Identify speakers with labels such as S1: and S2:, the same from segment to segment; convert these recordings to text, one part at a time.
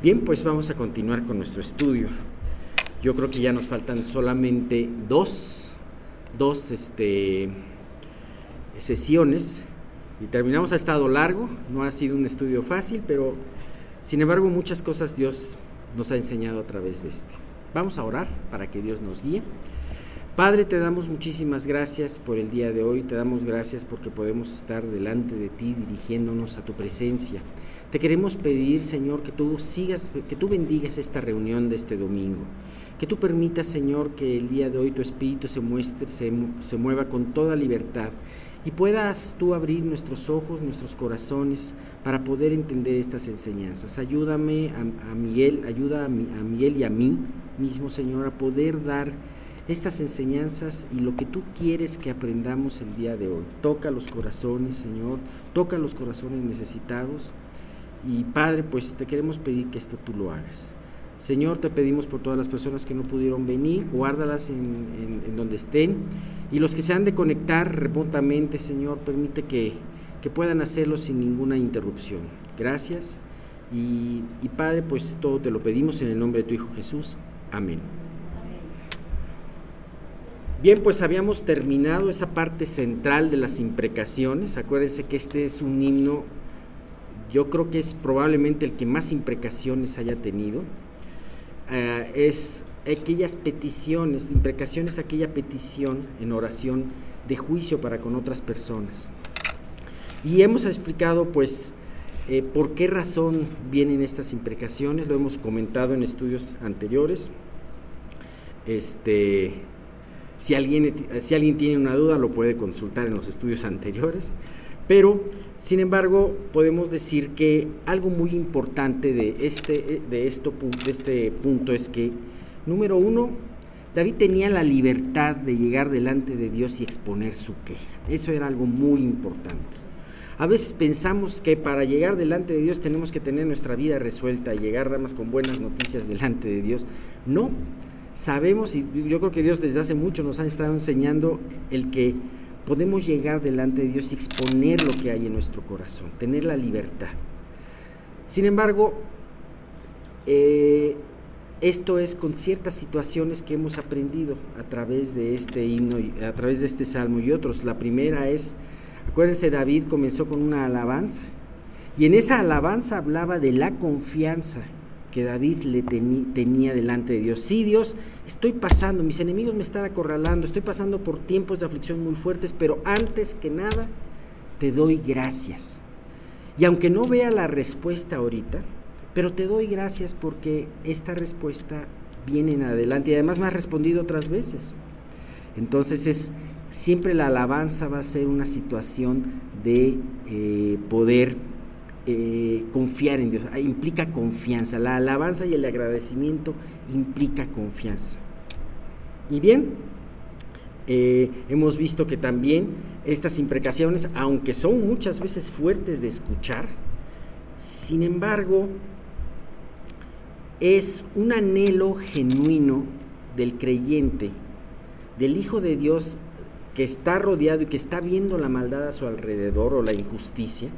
S1: Bien, pues vamos a continuar con nuestro estudio. Yo creo que ya nos faltan solamente dos, dos este, sesiones y terminamos. Ha estado largo, no ha sido un estudio fácil, pero sin embargo muchas cosas Dios nos ha enseñado a través de este. Vamos a orar para que Dios nos guíe. Padre, te damos muchísimas gracias por el día de hoy, te damos gracias porque podemos estar delante de ti dirigiéndonos a tu presencia. Te queremos pedir, Señor, que tú sigas, que tú bendigas esta reunión de este domingo. Que tú permitas, Señor, que el día de hoy tu espíritu se muestre, se, mueva con toda libertad y puedas tú abrir nuestros ojos, nuestros corazones para poder entender estas enseñanzas. Ayúdame a, Miguel, ayuda a, a Miguel y a mí mismo, Señor, a poder dar estas enseñanzas y lo que tú quieres que aprendamos el día de hoy. Toca los corazones, Señor, toca los corazones necesitados y Padre, pues te queremos pedir que esto tú lo hagas. Señor, te pedimos por todas las personas que no pudieron venir, guárdalas en, donde estén. Y los que se han de conectar remotamente, Señor, permite que, puedan hacerlo sin ninguna interrupción. Gracias. Y Padre, pues todo te lo pedimos en el nombre de tu Hijo Jesús. Amén. Bien, pues habíamos terminado esa parte central de las imprecaciones. Acuérdense que este es un himno yo creo que es probablemente el que más imprecaciones haya tenido, eh, es aquellas peticiones, imprecaciones, aquella petición en oración de juicio para con otras personas. Y hemos explicado pues eh, por qué razón vienen estas imprecaciones, lo hemos comentado en estudios anteriores. Este, si alguien, si alguien tiene una duda lo puede consultar en los estudios anteriores. Pero, sin embargo, podemos decir que algo muy importante de este, de esto, de este punto es que, número uno, David tenía la libertad de llegar delante de Dios y exponer su queja. Eso era algo muy importante. A veces pensamos que para llegar delante de Dios tenemos que tener nuestra vida resuelta y llegar nada más con buenas noticias delante de Dios. No, sabemos y yo creo que Dios desde hace mucho nos ha estado enseñando el que podemos llegar delante de Dios y exponer lo que hay en nuestro corazón, tener la libertad. Sin embargo, eh, esto es con ciertas situaciones que hemos aprendido a través de este himno, a través de este salmo y otros. La primera es, acuérdense, David comenzó con una alabanza y en esa alabanza hablaba de la confianza que David le tenía delante de Dios. Sí, Dios, estoy pasando, mis enemigos me están acorralando, estoy pasando por tiempos de aflicción muy fuertes, pero antes que nada, te doy gracias. Y aunque no vea la respuesta ahorita, pero te doy gracias porque esta respuesta viene en adelante y además me has respondido otras veces. Entonces es siempre la alabanza va a ser una situación de eh, poder eh, confiar en Dios, ah, implica confianza. La alabanza y el agradecimiento implica confianza. Y bien, eh, hemos visto que también estas imprecaciones, aunque son muchas veces fuertes de escuchar, sin embargo, es un anhelo genuino del creyente, del Hijo de Dios que está rodeado y que está viendo la maldad a su alrededor o la injusticia,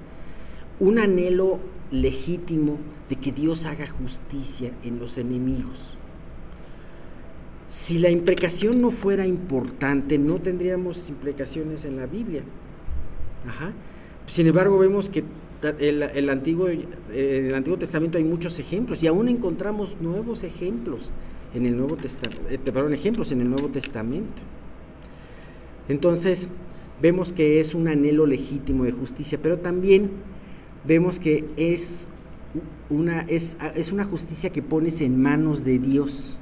S1: un anhelo legítimo de que Dios haga justicia en los enemigos. Si la imprecación no fuera importante, no tendríamos imprecaciones en la Biblia. Sin embargo, vemos que el, en el Antiguo Testamento hay muchos ejemplos y aún encontramos nuevos ejemplos en el Nuevo Testamento, eh, ejemplos en el Nuevo Testamento. Entonces, vemos que es un anhelo legítimo de justicia, pero también vemos que es una, es, una justicia que pones en manos de Dios.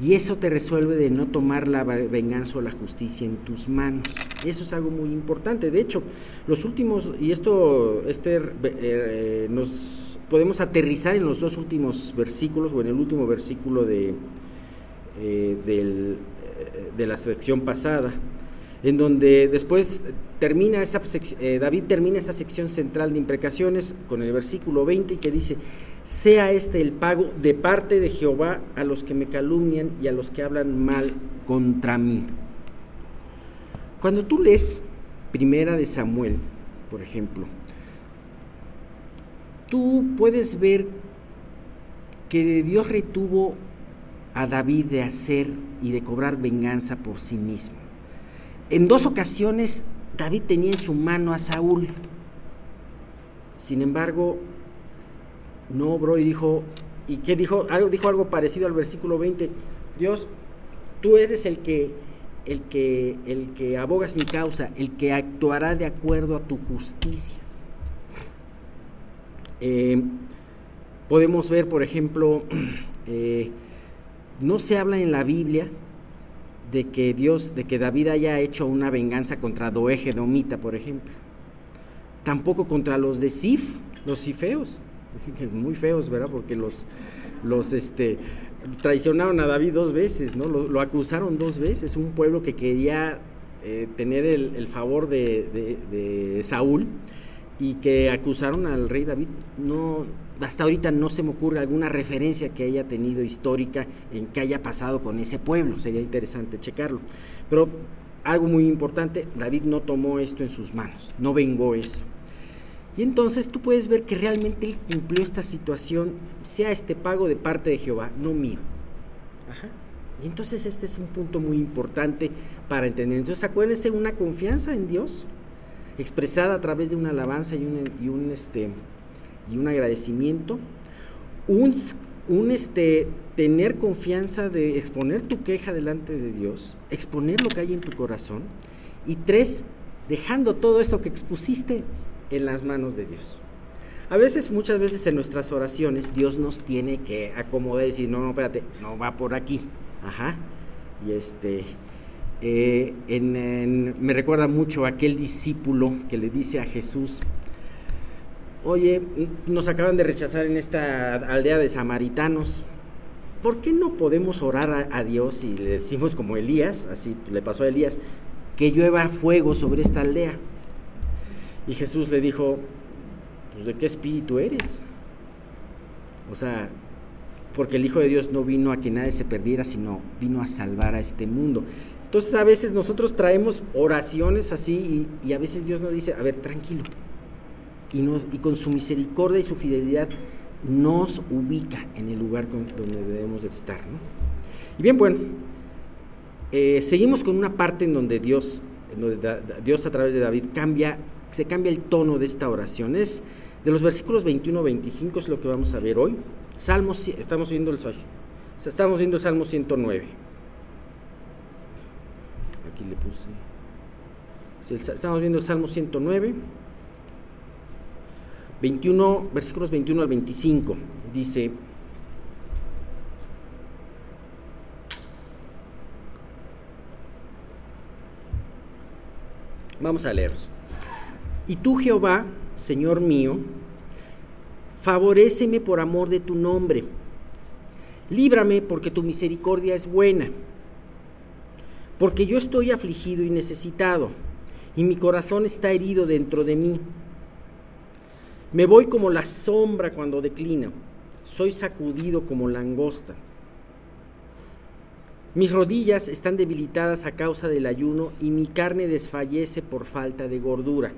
S1: Y eso te resuelve de no tomar la venganza o la justicia en tus manos. Eso es algo muy importante. De hecho, los últimos, y esto este, eh, nos podemos aterrizar en los dos últimos versículos, o en el último versículo de, eh, eh, de la sección pasada en donde después termina esa, eh, David termina esa sección central de imprecaciones con el versículo 20 que dice, sea este el pago de parte de Jehová a los que me calumnian y a los que hablan mal contra mí. Cuando tú lees Primera de Samuel, por ejemplo, tú puedes ver que Dios retuvo a David de hacer y de cobrar venganza por sí mismo. En dos ocasiones David tenía en su mano a Saúl. Sin embargo, no obró y dijo, ¿y qué dijo? Algo, dijo algo parecido al versículo 20. Dios, tú eres el que, el que, el que abogas mi causa, el que actuará de acuerdo a tu justicia. Eh, podemos ver, por ejemplo, eh, no se habla en la Biblia de que Dios, de que David haya hecho una venganza contra Doeje Domita, por ejemplo. Tampoco contra los de Sif, los sifeos, muy feos, ¿verdad? Porque los, los este, traicionaron a David dos veces, ¿no? Lo, acusaron dos veces, un pueblo que quería eh, tener el, favor de, de Saúl y que acusaron al rey David. No, hasta ahorita no se me ocurre alguna referencia que haya tenido histórica en que haya pasado con ese pueblo. Sería interesante checarlo. Pero algo muy importante, David no tomó esto en sus manos, no vengó eso. Y entonces tú puedes ver que realmente él cumplió esta situación, sea este pago de parte de Jehová, no mío. Y entonces este es un punto muy importante para entender. Entonces acuérdense, una confianza en Dios expresada a través de una alabanza y un, y un este, y un agradecimiento, un, este, tener confianza de exponer tu queja delante de Dios, exponer lo que hay en tu corazón, y tres, dejando todo esto que expusiste en las manos de Dios. A veces, muchas veces en nuestras oraciones, Dios nos tiene que acomodar y decir, no, no, espérate, no va por aquí. Ajá. Y este, eh, me recuerda mucho aquel discípulo que le dice a Jesús, oye, nos acaban de rechazar en esta aldea de samaritanos. ¿Por qué no podemos orar a, Dios y le decimos como Elías, así le pasó a Elías, que llueva fuego sobre esta aldea? Y Jesús le dijo, pues de qué espíritu eres. O sea, porque el Hijo de Dios no vino a que nadie se perdiera, sino vino a salvar a este mundo. Entonces a veces nosotros traemos oraciones así y, y a veces Dios nos dice, a ver, tranquilo, y, con su misericordia y su fidelidad nos ubica en el lugar donde debemos de estar. Y bien, bueno, eh, seguimos con una parte en donde Dios, Dios a través de David cambia, se cambia el tono de esta oración. Es de los versículos 21 25 es lo que vamos a ver hoy. Salmos, estamos viendo el Estamos viendo el Salmo 109. Aquí le puse. Estamos viendo el Salmo 109. 21, versículos 21 al 25. Dice, vamos a leerlos. Y tú, Jehová, Señor mío, favoréceme por amor de tu nombre. Líbrame porque tu misericordia es buena. Porque yo estoy afligido y necesitado, y mi corazón está herido dentro de mí. Me voy como la sombra cuando declino, soy sacudido como langosta. Mis rodillas están debilitadas a causa del ayuno y mi carne desfallece por falta de gordura.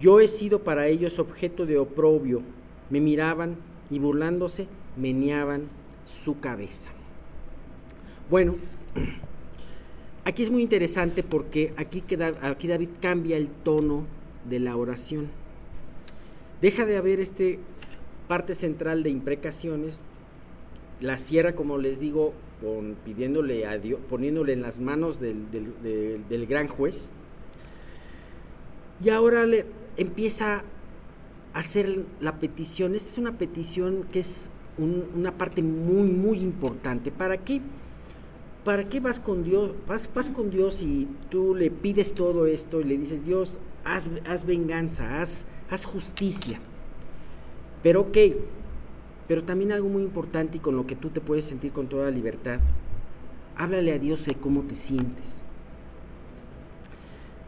S1: Yo he sido para ellos objeto de oprobio. Me miraban y burlándose meneaban su cabeza. Bueno, aquí es muy interesante porque aquí David cambia el tono de la oración. Deja de haber este parte central de imprecaciones, la cierra, como les digo, pidiéndole a Dios, poniéndole en las manos del, gran juez. Y ahora le empieza a hacer la petición. Esta es una petición que es una parte muy, muy importante. ¿Para qué? ¿Para qué vas con Dios? Vas, vas con Dios y tú le pides todo esto y le dices, Dios, haz, venganza, haz, justicia. Pero ok, pero también algo muy importante y con lo que tú te puedes sentir con toda libertad, háblale a Dios de cómo te sientes.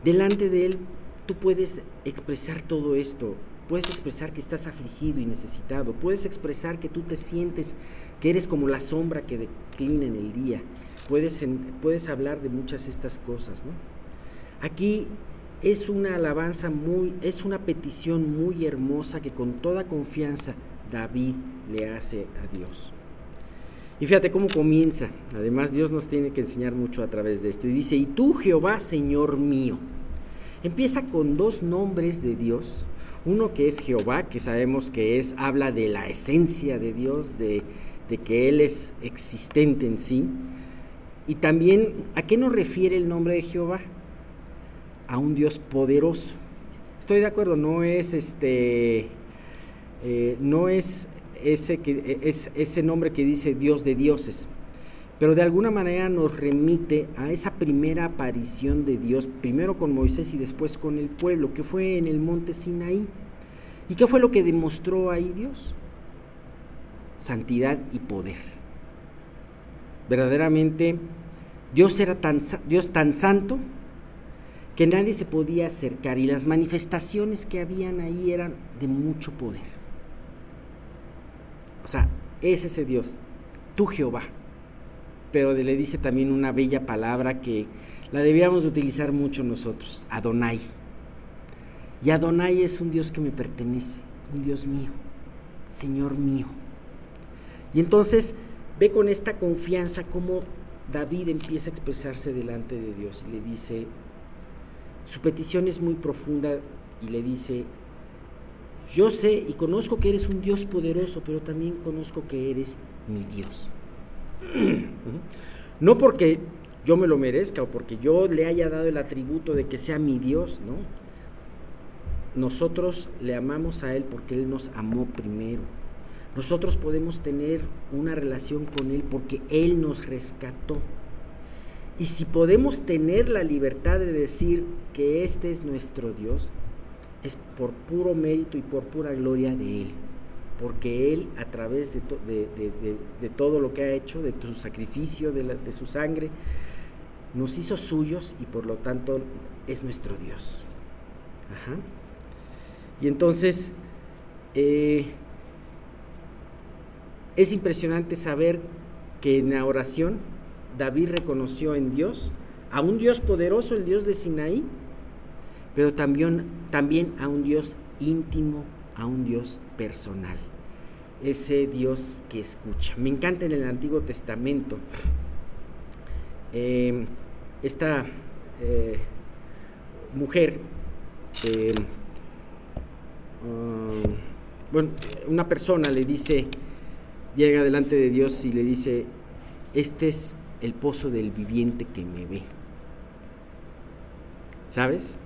S1: Delante de Él tú puedes expresar todo esto, puedes expresar que estás afligido y necesitado, puedes expresar que tú te sientes que eres como la sombra que declina en el día, puedes, puedes hablar de muchas estas cosas. ¿no? Aquí es una alabanza muy, es una petición muy hermosa que con toda confianza David le hace a Dios. Y fíjate cómo comienza. Además, Dios nos tiene que enseñar mucho a través de esto. Y dice, y tú Jehová, Señor mío. Empieza con dos nombres de Dios. Uno que es Jehová, que sabemos que es, habla de la esencia de Dios, de, de que Él es existente en sí. Y también, ¿a qué nos refiere el nombre de Jehová? A un Dios poderoso. Estoy de acuerdo, no es este, eh, no es ese, que, es ese nombre que dice Dios de dioses, pero de alguna manera nos remite a esa primera aparición de Dios, primero con Moisés y después con el pueblo, que fue en el monte Sinaí. ¿Y qué fue lo que demostró ahí Dios? Santidad y poder. Verdaderamente, Dios era tan, Dios tan santo que nadie se podía acercar y las manifestaciones que habían ahí eran de mucho poder. O sea, es ese Dios, tú Jehová. Pero le dice también una bella palabra que la debíamos de utilizar mucho nosotros, Adonai. Y Adonai es un Dios que me pertenece, un Dios mío, Señor mío. Y entonces ve con esta confianza cómo David empieza a expresarse delante de Dios y le dice, su petición es muy profunda y le dice, yo sé y conozco que eres un Dios poderoso, pero también conozco que eres mi Dios. no porque yo me lo merezca o porque yo le haya dado el atributo de que sea mi Dios, ¿no? Nosotros le amamos a Él porque Él nos amó primero. Nosotros podemos tener una relación con Él porque Él nos rescató. Y si podemos tener la libertad de decir que este es nuestro Dios, es por puro mérito y por pura gloria de Él. Porque Él, a través de, todo lo que ha hecho, de su sacrificio, de, su sangre, nos hizo suyos y por lo tanto es nuestro Dios. Y entonces, eh, es impresionante saber que en la oración David reconoció en Dios a un Dios poderoso, el Dios de Sinaí, pero también, a un Dios íntimo, a un Dios personal, ese Dios que escucha. Me encanta en el Antiguo Testamento eh, esta eh, mujer, eh, ah, bueno, una persona le dice, llega delante de Dios y le dice, este es el pozo del viviente que me ve. ¿Sabes?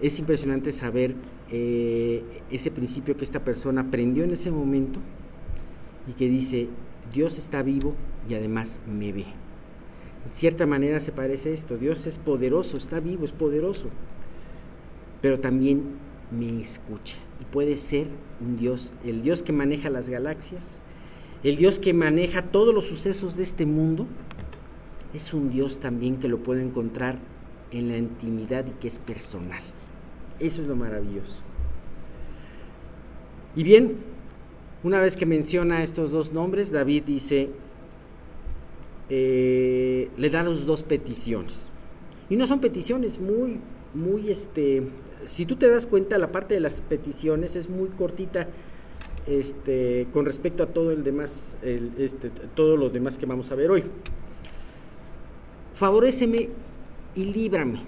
S1: es impresionante saber eh, ese principio que esta persona aprendió en ese momento y que dice, Dios está vivo y además me ve. En cierta manera se parece esto, Dios es poderoso, está vivo, es poderoso, pero también me escucha. Y puede ser un Dios, el Dios que maneja las galaxias, el Dios que maneja todos los sucesos de este mundo, es un Dios también que lo puede encontrar en la intimidad y que es personal. Eso es lo maravilloso. Y bien, una vez que menciona estos dos nombres, David dice, eh, le da las dos peticiones. Y no son peticiones muy, muy, este, si tú te das cuenta, la parte de las peticiones es muy cortita, este, con respecto a todo el demás, este, todo lo demás que vamos a ver hoy. Favoréceme y líbrame.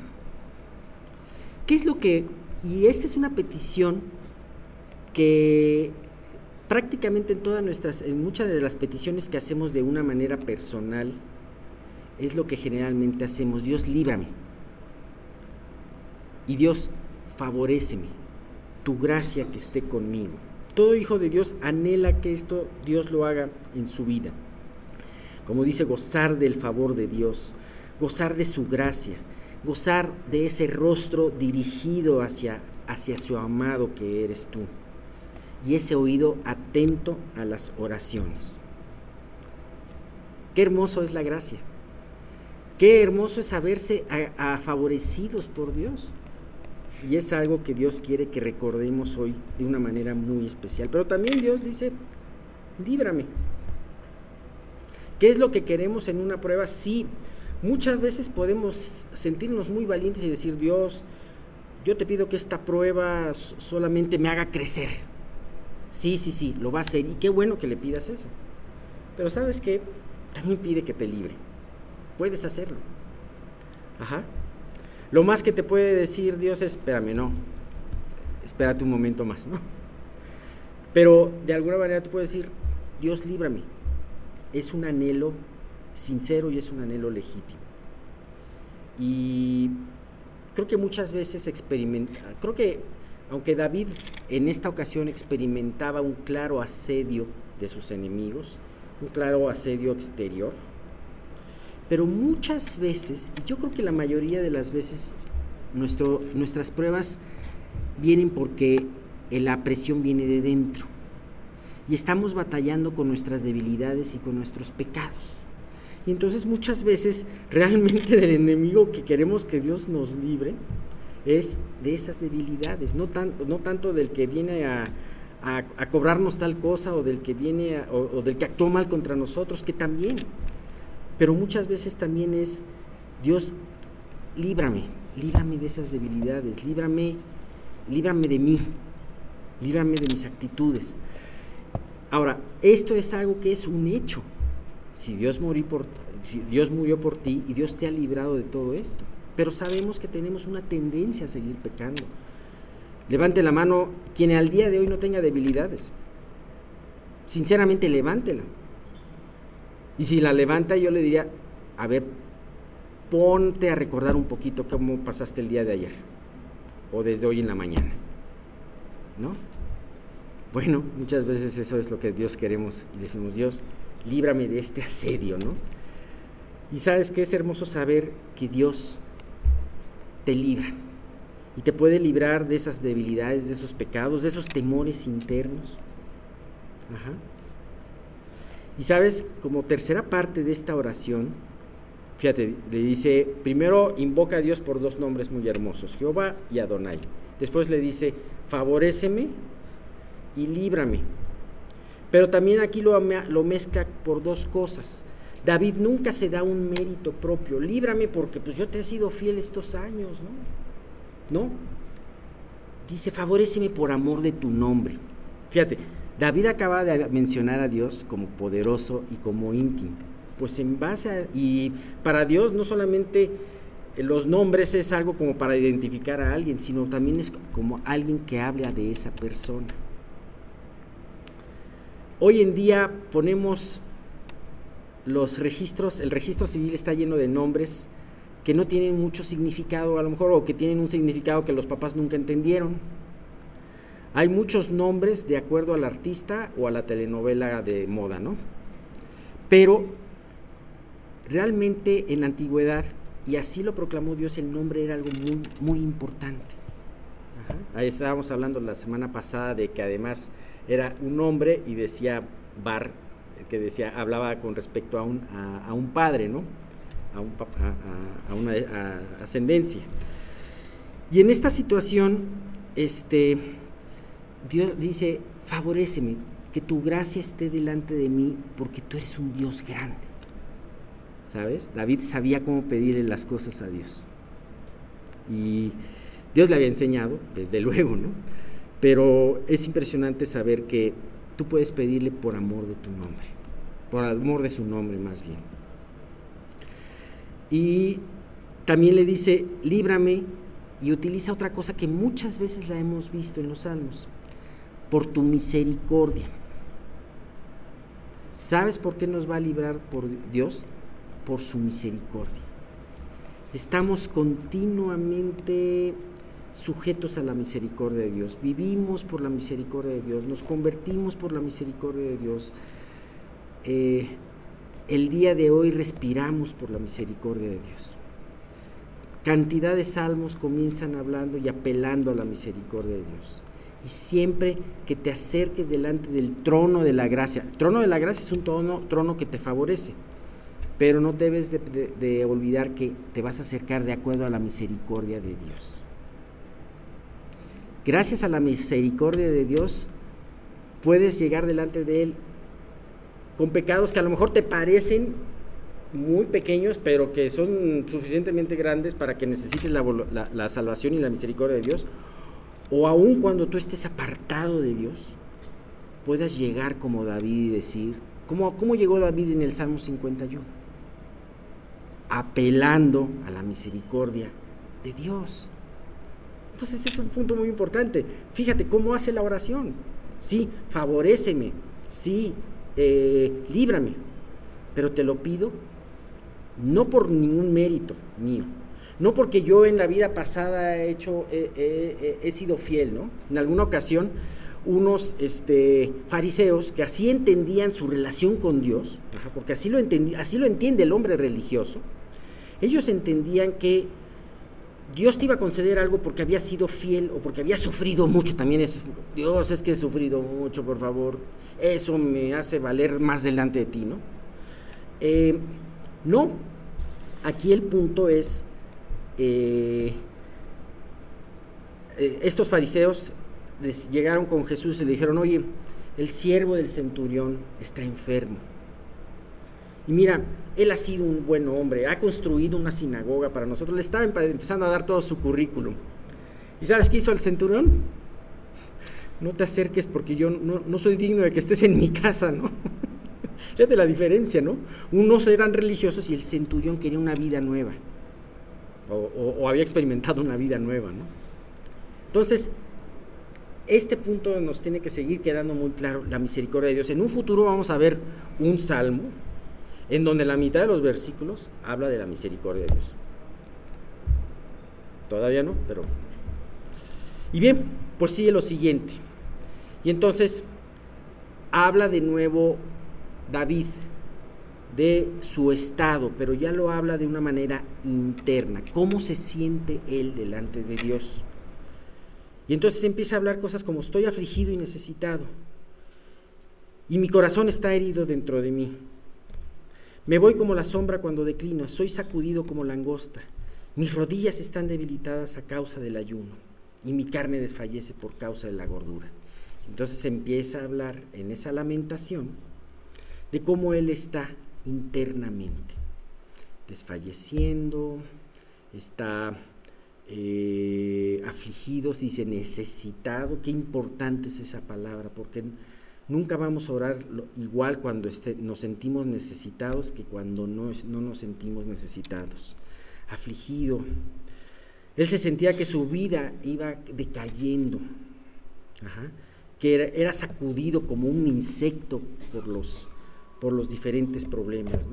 S1: ¿Qué es lo que... Y esta es una petición que prácticamente en todas nuestras, en muchas de las peticiones que hacemos de una manera personal, es lo que generalmente hacemos. Dios líbrame. Y Dios favoreceme. Tu gracia que esté conmigo. Todo hijo de Dios anhela que esto Dios lo haga en su vida. Como dice, gozar del favor de Dios, gozar de su gracia gozar de ese rostro dirigido hacia, hacia su amado que eres tú y ese oído atento a las oraciones. Qué hermoso es la gracia. Qué hermoso es saberse favorecidos por Dios. Y es algo que Dios quiere que recordemos hoy de una manera muy especial. Pero también Dios dice, líbrame. ¿Qué es lo que queremos en una prueba? Sí, Muchas veces podemos sentirnos muy valientes y decir, Dios, yo te pido que esta prueba solamente me haga crecer. Sí, sí, sí, lo va a hacer. Y qué bueno que le pidas eso. Pero sabes qué? También pide que te libre. Puedes hacerlo. Ajá. Lo más que te puede decir Dios es, espérame, no. Espérate un momento más, ¿no? Pero de alguna manera tú puedes decir, Dios líbrame. Es un anhelo sincero y es un anhelo legítimo. Y creo que muchas veces experimenta, creo que aunque David en esta ocasión experimentaba un claro asedio de sus enemigos, un claro asedio exterior, pero muchas veces, y yo creo que la mayoría de las veces, nuestro, nuestras pruebas vienen porque la presión viene de dentro. Y estamos batallando con nuestras debilidades y con nuestros pecados. Y entonces muchas veces realmente del enemigo que queremos que Dios nos libre es de esas debilidades, no, no tanto del que viene a, cobrarnos tal cosa o del que viene o, del que actuó mal contra nosotros, que también. Pero muchas veces también es, Dios, líbrame, líbrame de esas debilidades, líbrame, líbrame de mí, líbrame de mis actitudes. Ahora, esto es algo que es un hecho si Dios, murió por ti y Dios te ha librado de todo esto. Pero sabemos que tenemos una tendencia a seguir pecando. Levante la mano quien al día de hoy no tenga debilidades. Sinceramente, levántela. Y si la levanta, yo le diría, a ver, ponte a recordar un poquito cómo pasaste el día de ayer o desde hoy en la mañana. ¿No? Bueno, muchas veces eso es lo que Dios queremos y decimos, Dios, líbrame de este asedio, ¿no? Y sabes que es hermoso saber que Dios te libra y te puede librar de esas debilidades, de esos pecados, de esos temores internos. Ajá. Y sabes, como tercera parte de esta oración, fíjate, le dice, primero invoca a Dios por dos nombres muy hermosos, Jehová y Adonai. Después le dice, favoréceme y líbrame pero también aquí lo, lo mezcla por dos cosas. David nunca se da un mérito propio. Líbrame porque pues yo te he sido fiel estos años, ¿no? No. Dice, favoreceme por amor de tu nombre. Fíjate, David acaba de mencionar a Dios como poderoso y como íntimo. Pues en base a, y para Dios no solamente los nombres es algo como para identificar a alguien, sino también es como alguien que habla de esa persona. Hoy en día ponemos los registros, el registro civil está lleno de nombres que no tienen mucho significado a lo mejor o que tienen un significado que los papás nunca entendieron. Hay muchos nombres de acuerdo al artista o a la telenovela de moda, ¿no? Pero realmente en la antigüedad, y así lo proclamó Dios, el nombre era algo muy, muy importante. Ahí estábamos hablando la semana pasada de que además era un hombre y decía Bar, que decía, hablaba con respecto a un, a, un padre, ¿no? A, un, a, una ascendencia. Y en esta situación, este, Dios dice, favoreceme, que tu gracia esté delante de mí, porque tú eres un Dios grande. ¿Sabes? David sabía cómo pedirle las cosas a Dios. Y Dios le había enseñado, desde luego, ¿no? Pero es impresionante saber que tú puedes pedirle por amor de tu nombre, por amor de su nombre más bien. Y también le dice, líbrame, y utiliza otra cosa que muchas veces la hemos visto en los salmos, por tu misericordia. ¿Sabes por qué nos va a librar por Dios? Por su misericordia. Estamos continuamente sujetos a la misericordia de Dios, vivimos por la misericordia de Dios, nos convertimos por la misericordia de Dios. Eh, el día de hoy respiramos por la misericordia de Dios. Cantidad de salmos comienzan hablando y apelando a la misericordia de Dios. Y siempre que te acerques delante del trono de la gracia, el trono de la gracia es un trono, trono que te favorece, pero no debes de olvidar que te vas a acercar de acuerdo a la misericordia de Dios gracias a la misericordia de Dios, puedes llegar delante de Él con pecados que a lo mejor te parecen muy pequeños, pero que son suficientemente grandes para que necesites la, salvación y la misericordia de Dios. O aun cuando tú estés apartado de Dios, puedas llegar como David y decir, ¿cómo, cómo llegó David en el Salmo 51? Apelando a la misericordia de Dios. Entonces es un punto muy importante. Fíjate cómo hace la oración. Sí, favoreceme. Sí, eh, líbrame. Pero te lo pido no por ningún mérito mío, no porque yo en la vida pasada he hecho, he sido fiel, ¿no? En alguna ocasión unos este, fariseos que así entendían su relación con Dios, porque así lo, así lo entiende el hombre religioso, ellos entendían que Dios te iba a conceder algo porque había sido fiel o porque había sufrido mucho. También es, Dios, es que he sufrido mucho, por favor. Eso me hace valer más delante de ti, ¿no? Eh, no, aquí el punto es, eh, eh, estos fariseos llegaron con Jesús y le dijeron, oye, el siervo del centurión está enfermo. Y mira, él ha sido un buen hombre, ha construido una sinagoga para nosotros, le estaba empezando a dar todo su currículum. ¿Y sabes qué hizo el centurión? No te acerques porque yo no, soy digno de que estés en mi casa, ¿no? Fíjate la diferencia, ¿no? Unos eran religiosos y el centurión quería una vida nueva. O, o había experimentado una vida nueva, ¿no? Entonces, este punto nos tiene que seguir quedando muy claro, la misericordia de Dios. En un futuro vamos a ver un salmo en donde la mitad de los versículos habla de la misericordia de Dios. Todavía no, pero... Y bien, pues sigue lo siguiente. Y entonces habla de nuevo David de su estado, pero ya lo habla de una manera interna, cómo se siente él delante de Dios. Y entonces empieza a hablar cosas como estoy afligido y necesitado. Y mi corazón está herido dentro de mí. Me voy como la sombra cuando declino, soy sacudido como langosta. Mis rodillas están debilitadas a causa del ayuno y mi carne desfallece por causa de la gordura. Entonces empieza a hablar en esa lamentación de cómo él está internamente, desfalleciendo, está eh, afligidos, dice necesitado, qué importante es esa palabra, porque nunca vamos a orar igual cuando este, nos sentimos necesitados que cuando no, no nos sentimos necesitados. Afligido. Él se sentía que su vida iba decayendo, que era, sacudido como un insecto por los, diferentes problemas.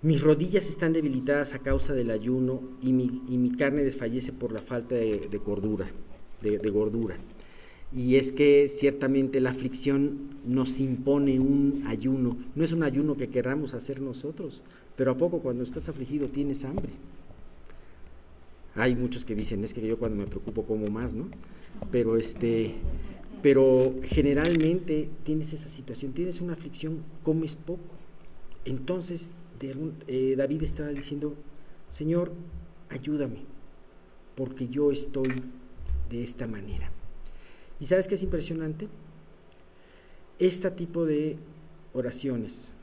S1: Mis rodillas están debilitadas a causa del ayuno y mi, carne desfallece por la falta de, cordura, de, gordura. Y es que ciertamente la aflicción nos impone un ayuno. No es un ayuno que queramos hacer nosotros, pero a poco cuando estás afligido tienes hambre. Hay muchos que dicen, es que yo cuando me preocupo como más, ¿no? Pero este, pero generalmente tienes esa situación, tienes una aflicción, comes poco. Entonces eh, David estaba diciendo, Señor, ayúdame, porque yo estoy de esta manera. ¿Y sabes qué es impresionante? Este tipo de oraciones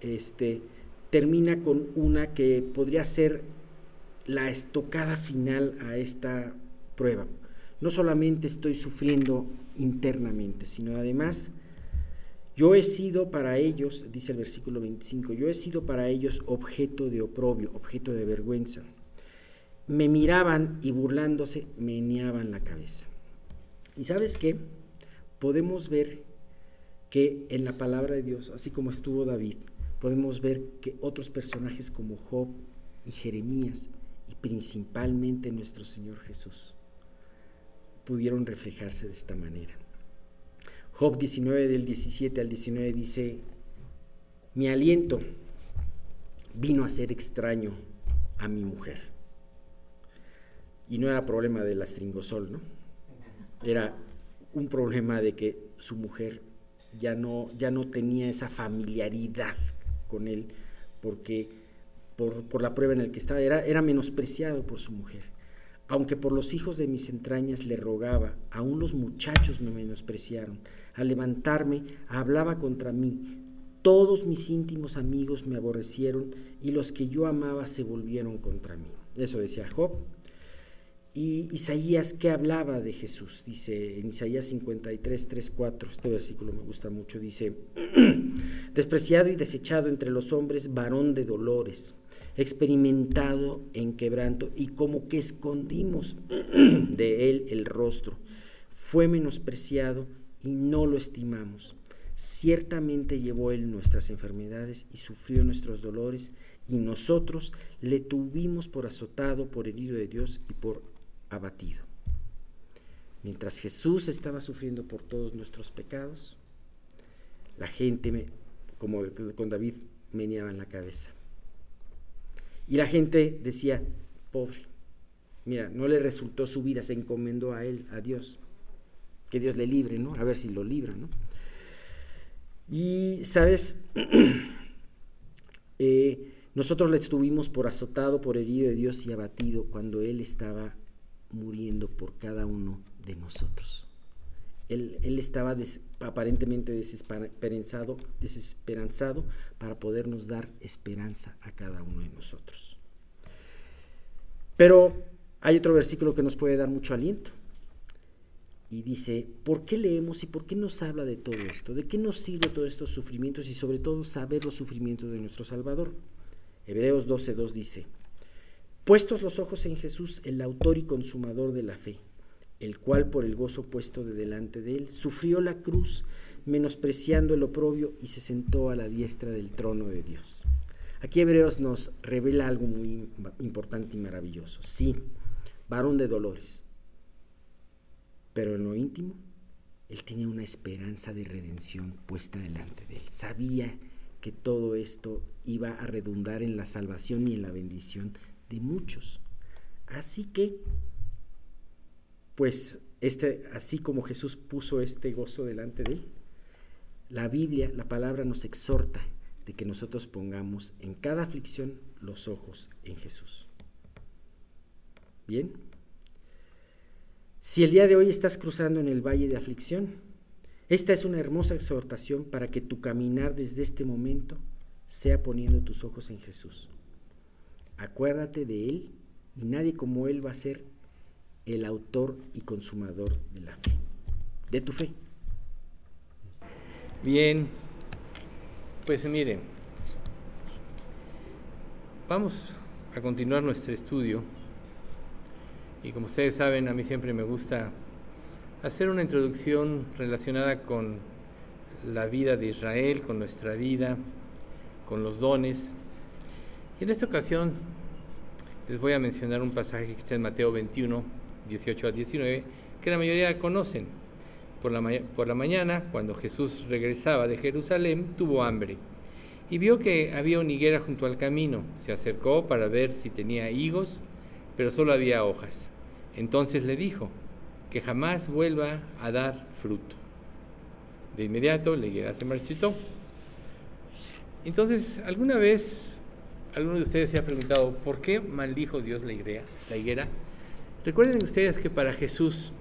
S1: este, termina con una que podría ser la estocada final a esta prueba. No solamente estoy sufriendo internamente, sino además yo he sido para ellos, dice el versículo 25, yo he sido para ellos objeto de oprobio, objeto de vergüenza. Me miraban y burlándose meneaban la cabeza. ¿Y sabes qué? Podemos ver que en la palabra de Dios, así como estuvo David, podemos ver que otros personajes como Job y Jeremías, y principalmente nuestro Señor Jesús, pudieron reflejarse de esta manera. Job 19 del 17 al 19 dice, mi aliento vino a ser extraño a mi mujer. Y no era problema del astringosol, ¿no? Era un problema de que su mujer ya no, ya no tenía esa familiaridad con él, porque por, por la prueba en la que estaba, era, era menospreciado por su mujer aunque por los hijos de mis entrañas le rogaba, aún los muchachos me menospreciaron. Al levantarme, hablaba contra mí. Todos mis íntimos amigos me aborrecieron y los que yo amaba se volvieron contra mí. Eso decía Job. Y Isaías, ¿qué hablaba de Jesús? Dice en Isaías 53, 3, 4, este versículo me gusta mucho, dice, despreciado y desechado entre los hombres, varón de dolores, experimentado en quebranto, y como que escondimos de él el rostro, fue menospreciado y no lo estimamos. Ciertamente llevó él nuestras enfermedades y sufrió nuestros dolores, y nosotros le tuvimos por azotado, por herido de Dios y por abatido. Mientras Jesús estaba sufriendo por todos nuestros pecados, la gente, como con David, meneaba en la cabeza. Y la gente decía, pobre, mira, no le resultó su vida, se encomendó a él, a Dios. Que Dios le libre, ¿no? A ver si lo libra, ¿no? Y, ¿sabes? Eh, nosotros le estuvimos por azotado, por herido de Dios y abatido cuando Él estaba muriendo por cada uno de nosotros. Él, estaba aparentemente desesperanzado, desesperanzado para podernos dar esperanza a cada uno de nosotros. Pero hay otro versículo que nos puede dar mucho aliento. Y dice, ¿por qué leemos y por qué nos habla de todo esto? ¿De qué nos sirve todos estos sufrimientos y sobre todo saber los sufrimientos de nuestro Salvador? Hebreos 12.2 dice, Puestos los ojos en Jesús, el autor y consumador de la fe, el cual por el gozo puesto de delante de él, sufrió la cruz, menospreciando el oprobio y se sentó a la diestra del trono de Dios. Aquí Hebreos nos revela algo muy importante y maravilloso. Sí, varón de dolores, pero en lo íntimo, él tenía una esperanza de redención puesta delante de él. Sabía que todo esto iba a redundar en la salvación y en la bendición de muchos. Así que, pues, este, así como Jesús puso este gozo delante de él, la Biblia, la palabra nos exhorta de que nosotros pongamos en cada aflicción los ojos en Jesús. Bien. Si el día de hoy estás cruzando en el valle de aflicción, esta es una hermosa exhortación para que tu caminar desde este momento sea poniendo tus ojos en Jesús. Acuérdate de Él y nadie como Él va a ser el autor y consumador de la fe, de tu fe.
S2: Bien, pues miren, vamos a continuar nuestro estudio y como ustedes saben, a mí siempre me gusta hacer una introducción relacionada con la vida de Israel, con nuestra vida, con los dones en esta ocasión les voy a mencionar un pasaje que está en Mateo 21, 18 a 19, que la mayoría conocen. Por la, por la mañana, cuando Jesús regresaba de Jerusalén, tuvo hambre y vio que había una higuera junto al camino. Se acercó para ver si tenía higos, pero solo había hojas. Entonces le dijo que jamás vuelva a dar fruto. De inmediato la higuera se marchitó. Entonces, ¿alguna vez alguno de ustedes se ha preguntado, ¿por qué maldijo Dios la higuera? La higuera? Recuerden ustedes que para Jesús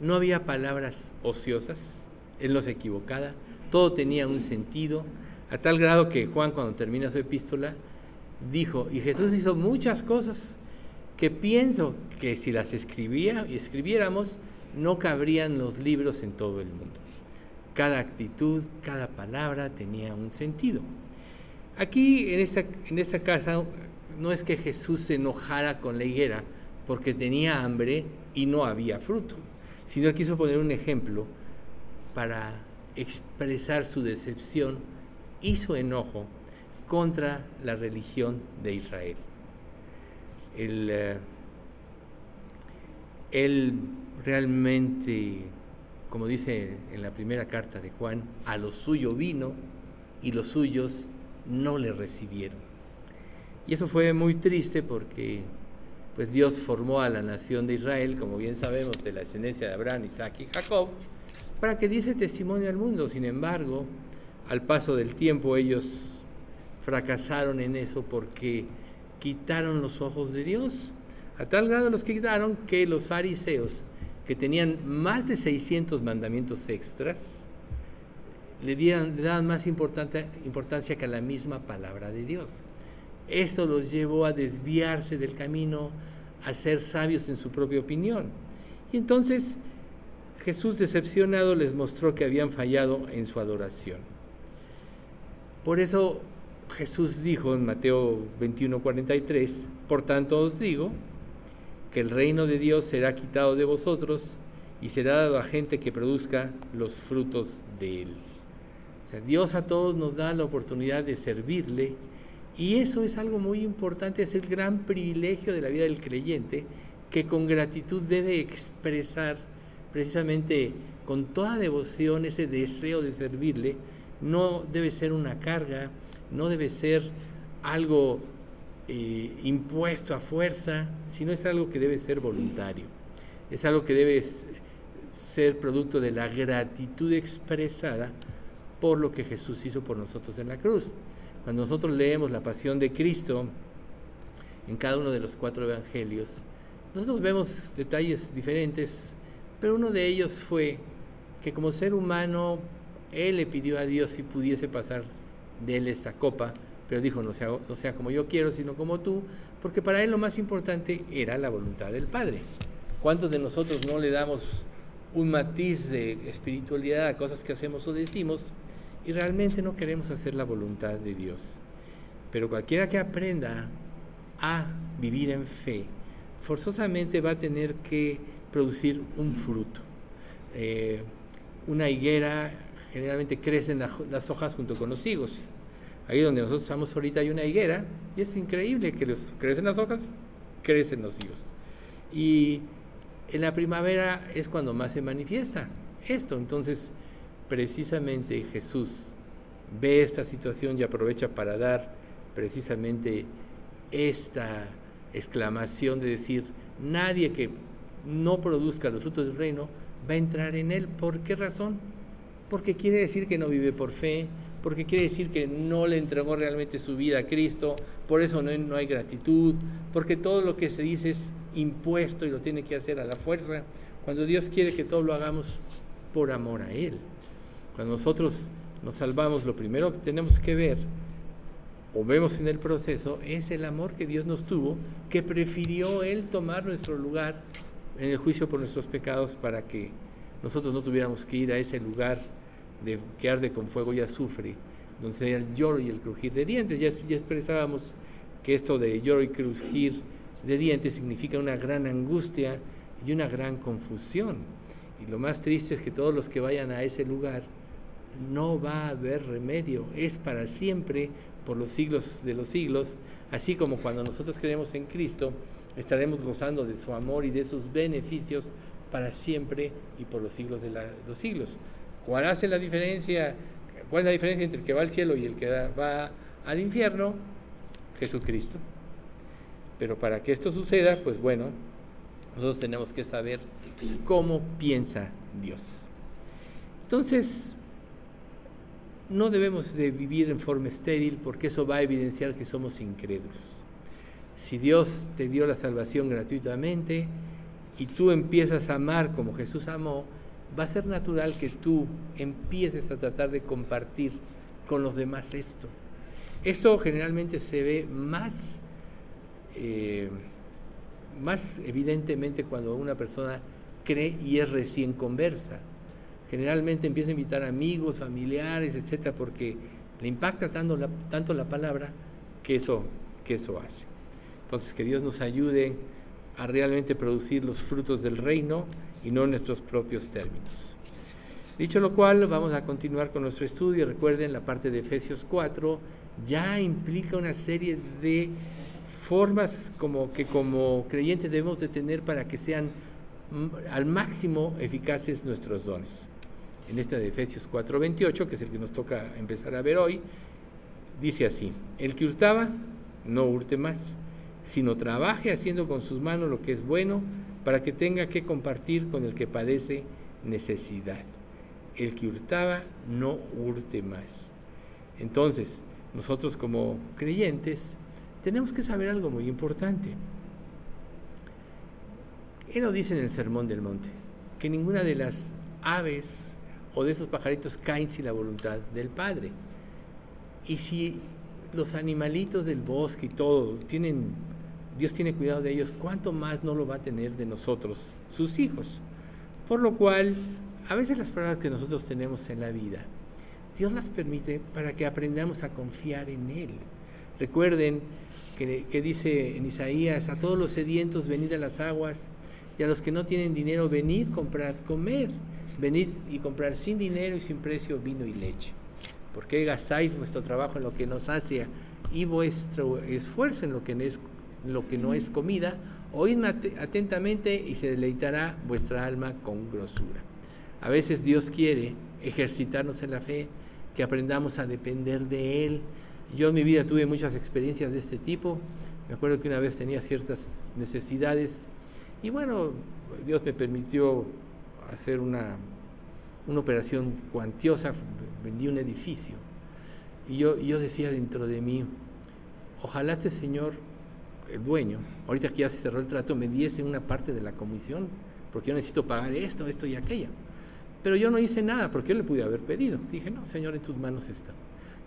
S2: no había palabras ociosas, Él no se equivocaba, todo tenía un sentido, a tal grado que Juan cuando termina su epístola dijo, y Jesús hizo muchas cosas que pienso que si las escribía y escribiéramos, no cabrían los libros en todo el mundo. Cada actitud, cada palabra tenía un sentido. Aquí en esta, en esta casa no es que Jesús se enojara con la higuera porque tenía hambre y no había fruto, sino quiso poner un ejemplo para expresar su decepción y su enojo contra la religión de Israel. Él, eh, él realmente, como dice en la primera carta de Juan, a lo suyo vino y los suyos no le recibieron. Y eso fue muy triste porque pues Dios formó a la nación de Israel, como bien sabemos, de la descendencia de Abraham, Isaac y Jacob, para que diese testimonio al mundo. Sin embargo, al paso del tiempo ellos fracasaron en eso porque quitaron los ojos de Dios. A tal grado los quitaron que los fariseos, que tenían más de 600 mandamientos extras, le, dieran, más importancia que a la misma palabra de Dios. Eso los llevó a desviarse del camino, a ser sabios en su propia opinión. Y entonces Jesús decepcionado les mostró que habían fallado en su adoración. Por eso Jesús dijo en Mateo 21:43, por tanto os digo que el reino de Dios será quitado de vosotros y será dado a gente que produzca los frutos de él. O sea, Dios a todos nos da la oportunidad de servirle y eso es algo muy importante, es el gran privilegio de la vida del creyente que con gratitud debe expresar precisamente con toda devoción ese deseo de servirle. No debe ser una carga, no debe ser algo eh, impuesto a fuerza, sino es algo que debe ser voluntario. Es algo que debe ser producto de la gratitud expresada por lo que Jesús hizo por nosotros en la cruz. Cuando nosotros leemos la pasión de Cristo en cada uno de los cuatro evangelios, nosotros vemos detalles diferentes, pero uno de ellos fue que como ser humano, Él le pidió a Dios si pudiese pasar de Él esta copa, pero dijo, no sea, no sea como yo quiero, sino como tú, porque para Él lo más importante era la voluntad del Padre. ¿Cuántos de nosotros no le damos un matiz de espiritualidad a cosas que hacemos o decimos y realmente no queremos hacer la voluntad de Dios. Pero cualquiera que aprenda a vivir en fe, forzosamente va a tener que producir un fruto. Eh, una higuera generalmente crece las hojas junto con los higos. Ahí donde nosotros estamos ahorita hay una higuera y es increíble que los, crecen las hojas, crecen los higos. Y en la primavera es cuando más se manifiesta esto. Entonces, precisamente Jesús ve esta situación y aprovecha para dar precisamente esta exclamación de decir, nadie que no produzca los frutos del reino va a entrar en él. ¿Por qué razón? Porque quiere decir que no vive por fe, porque quiere decir que no le entregó realmente su vida a Cristo, por eso no, no hay gratitud, porque todo lo que se dice es impuesto y lo tiene que hacer a la fuerza, cuando Dios quiere que todo lo hagamos por amor a Él. Cuando nosotros nos salvamos, lo primero que tenemos que ver o vemos en el proceso es el amor que Dios nos tuvo, que prefirió Él tomar nuestro lugar en el juicio por nuestros pecados para que nosotros no tuviéramos que ir a ese lugar de, que arde con fuego y azufre, donde sería el lloro y el crujir de dientes. Ya, ya expresábamos que esto de lloro y crujir de dientes significa una gran angustia y una gran confusión. Y lo más triste es que todos los que vayan a ese lugar no va a haber remedio, es para siempre, por los siglos de los siglos, así como cuando nosotros creemos en Cristo, estaremos gozando de su amor y de sus beneficios para siempre y por los siglos de los siglos. ¿Cuál hace la diferencia? ¿Cuál es la diferencia entre el que va al cielo y el que va al infierno? Jesucristo. Pero para que esto suceda, pues bueno, nosotros tenemos que saber cómo piensa Dios. Entonces, no debemos de vivir en forma estéril porque eso va a evidenciar que somos incrédulos. Si Dios te dio la salvación gratuitamente y tú empiezas a amar como Jesús amó, va a ser natural que tú empieces a tratar de compartir con los demás esto. Esto generalmente se ve más, eh, más evidentemente cuando una persona cree y es recién conversa generalmente empieza a invitar amigos, familiares, etcétera, porque le impacta tanto la, tanto la palabra que eso, que eso hace. Entonces, que Dios nos ayude a realmente producir los frutos del reino y no en nuestros propios términos. Dicho lo cual, vamos a continuar con nuestro estudio. Recuerden, la parte de Efesios 4 ya implica una serie de formas como que como creyentes debemos de tener para que sean mm, al máximo eficaces nuestros dones en esta de Efesios 4:28, que es el que nos toca empezar a ver hoy, dice así, el que hurtaba, no hurte más, sino trabaje haciendo con sus manos lo que es bueno para que tenga que compartir con el que padece necesidad. El que hurtaba, no hurte más. Entonces, nosotros como creyentes tenemos que saber algo muy importante. Él lo dice en el Sermón del Monte, que ninguna de las aves o de esos pajaritos caen sin la voluntad del Padre. Y si los animalitos del bosque y todo tienen Dios tiene cuidado de ellos, ¿cuánto más no lo va a tener de nosotros, sus hijos? Por lo cual, a veces las pruebas que nosotros tenemos en la vida, Dios las permite para que aprendamos a confiar en Él. Recuerden que, que dice en Isaías, a todos los sedientos venid a las aguas, y a los que no tienen dinero venid, comprad, comer, venid y comprar sin dinero y sin precio vino y leche. ¿Por qué gastáis vuestro trabajo en lo que nos hace y vuestro esfuerzo en lo que no es, lo que no es comida? Oídme atentamente y se deleitará vuestra alma con grosura. A veces Dios quiere ejercitarnos en la fe, que aprendamos a depender de Él. Yo en mi vida tuve muchas experiencias de este tipo. Me acuerdo que una vez tenía ciertas necesidades y bueno, Dios me permitió hacer una una operación cuantiosa, vendí un edificio. Y yo, yo decía dentro de mí, ojalá este señor, el dueño, ahorita que ya se cerró el trato, me diese una parte de la comisión, porque yo necesito pagar esto, esto y aquella. Pero yo no hice nada, porque yo le pude haber pedido. Dije, no, señor, en tus manos está.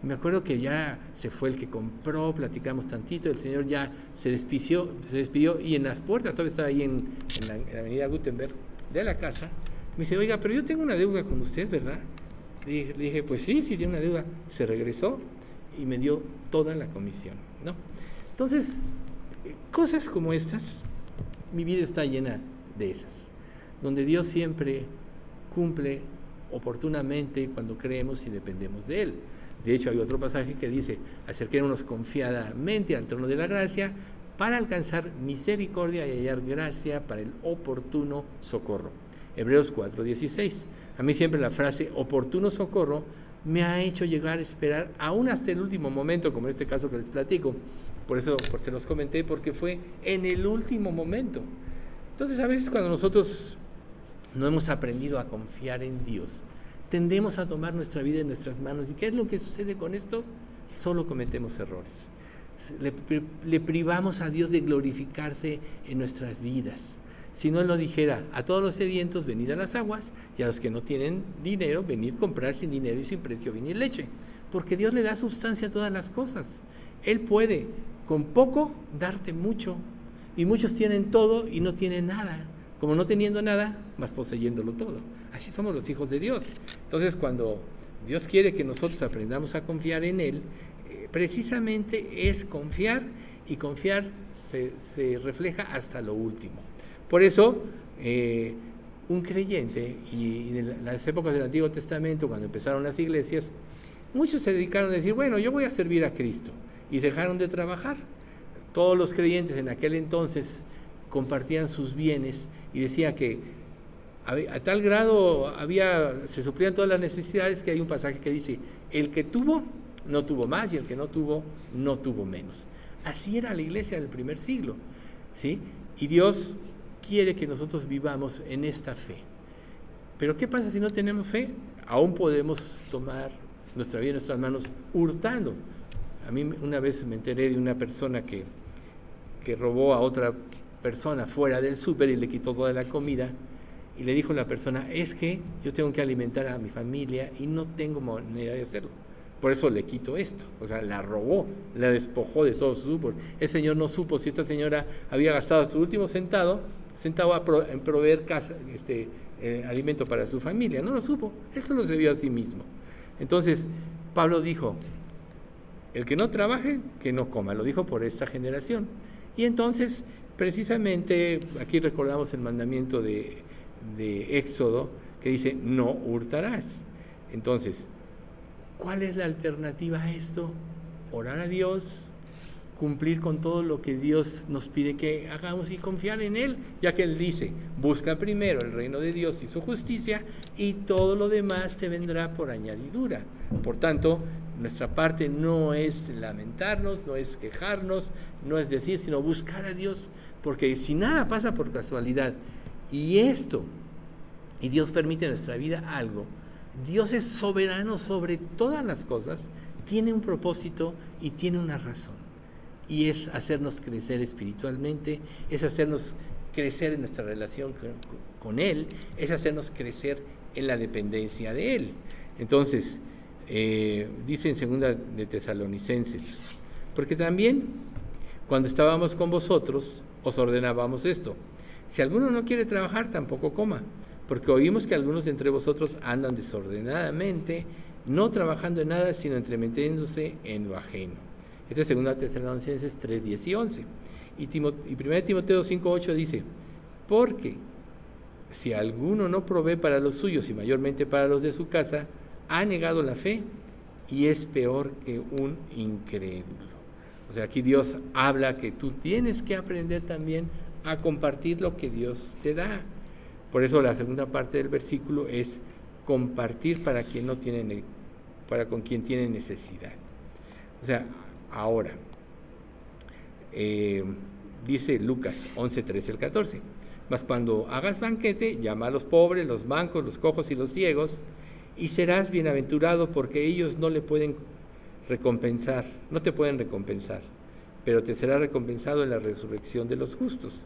S2: Y me acuerdo que ya se fue el que compró, platicamos tantito, el señor ya se despidió, se despidió y en las puertas, todavía estaba ahí en, en la avenida Gutenberg de la casa, me dice, oiga, pero yo tengo una deuda con usted, ¿verdad? Le dije, pues sí, sí tiene una deuda. Se regresó y me dio toda la comisión, ¿no? Entonces, cosas como estas, mi vida está llena de esas, donde Dios siempre cumple oportunamente cuando creemos y dependemos de Él. De hecho, hay otro pasaje que dice, acerquémonos confiadamente al trono de la gracia para alcanzar misericordia y hallar gracia para el oportuno socorro. Hebreos 4:16. A mí siempre la frase oportuno socorro me ha hecho llegar a esperar aún hasta el último momento, como en este caso que les platico. Por eso por, se los comenté, porque fue en el último momento. Entonces a veces cuando nosotros no hemos aprendido a confiar en Dios, tendemos a tomar nuestra vida en nuestras manos. ¿Y qué es lo que sucede con esto? Solo cometemos errores. Le, le privamos a Dios de glorificarse en nuestras vidas. Si no, Él lo dijera, a todos los sedientos, venid a las aguas, y a los que no tienen dinero, venid comprar sin dinero y sin precio venir leche. Porque Dios le da sustancia a todas las cosas. Él puede, con poco, darte mucho. Y muchos tienen todo y no tienen nada. Como no teniendo nada, más poseyéndolo todo. Así somos los hijos de Dios. Entonces, cuando Dios quiere que nosotros aprendamos a confiar en Él, eh, precisamente es confiar y confiar se refleja hasta lo último. Por eso, eh, un creyente, y en las épocas del Antiguo Testamento, cuando empezaron las iglesias, muchos se dedicaron a decir, bueno, yo voy a servir a Cristo, y dejaron de trabajar. Todos los creyentes en aquel entonces compartían sus bienes y decía que a tal grado había, se suplían todas las necesidades que hay un pasaje que dice, el que tuvo, no tuvo más, y el que no tuvo, no tuvo menos. Así era la iglesia del primer siglo. ¿sí? Y Dios quiere que nosotros vivamos en esta fe. Pero ¿qué pasa si no tenemos fe? Aún podemos tomar nuestra vida en nuestras manos hurtando. A mí una vez me enteré de una persona que, que robó a otra persona fuera del súper y le quitó toda la comida y le dijo a la persona, es que yo tengo que alimentar a mi familia y no tengo manera de hacerlo. Por eso le quito esto. O sea, la robó, la despojó de todo su súper. El señor no supo si esta señora había gastado su último centavo sentado a en proveer casa, este, eh, alimento para su familia. No lo supo, él solo se vio a sí mismo. Entonces, Pablo dijo, el que no trabaje, que no coma. Lo dijo por esta generación. Y entonces, precisamente, aquí recordamos el mandamiento de, de Éxodo, que dice, no hurtarás. Entonces, ¿cuál es la alternativa a esto? Orar a Dios, cumplir con todo lo que Dios nos pide que hagamos y confiar en Él, ya que Él dice, busca primero el reino de Dios y su justicia y todo lo demás te vendrá por añadidura. Por tanto, nuestra parte no es lamentarnos, no es quejarnos, no es decir, sino buscar a Dios, porque si nada pasa por casualidad y esto, y Dios permite en nuestra vida algo, Dios es soberano sobre todas las cosas, tiene un propósito y tiene una razón y es hacernos crecer espiritualmente, es hacernos crecer en nuestra relación con, Él, es hacernos crecer en la dependencia de Él. Entonces, eh, dice en segunda de Tesalonicenses, porque también Cuando estábamos con vosotros, os ordenábamos esto. Si alguno no quiere trabajar, tampoco coma, porque oímos que algunos de entre vosotros andan desordenadamente, no trabajando en nada, sino entremetiéndose en lo ajeno. Esto es 2 Tesalonicenses 3, 10 y 11. Y, y 1 Timoteo 5, 8 dice, porque si alguno no provee para los suyos y mayormente para los de su casa, ha negado la fe y es peor que un incrédulo. O sea, aquí Dios habla que tú tienes que aprender también a compartir lo que Dios te da. Por eso la segunda parte del versículo es compartir para quien no tiene para con quien tiene necesidad. O sea, ahora eh, dice Lucas 11, 13 al 14. Mas cuando hagas banquete, llama a los pobres, los mancos, los cojos y los ciegos, y serás bienaventurado porque ellos no le pueden recompensar, no te pueden recompensar, pero te será recompensado en la resurrección de los justos.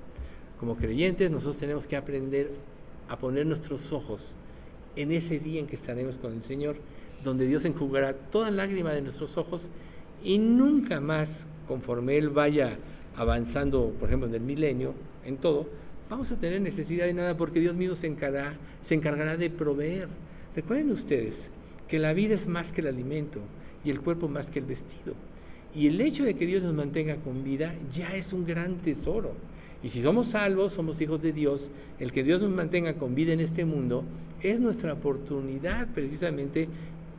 S2: Como creyentes nosotros tenemos que aprender a poner nuestros ojos en ese día en que estaremos con el Señor, donde Dios enjugará toda lágrima de nuestros ojos y nunca más, conforme Él vaya avanzando, por ejemplo, en el milenio, en todo, vamos a tener necesidad de nada porque Dios mismo se encargará, se encargará de proveer. Recuerden ustedes que la vida es más que el alimento y el cuerpo más que el vestido. Y el hecho de que Dios nos mantenga con vida ya es un gran tesoro. Y si somos salvos, somos hijos de Dios, el que Dios nos mantenga con vida en este mundo es nuestra oportunidad precisamente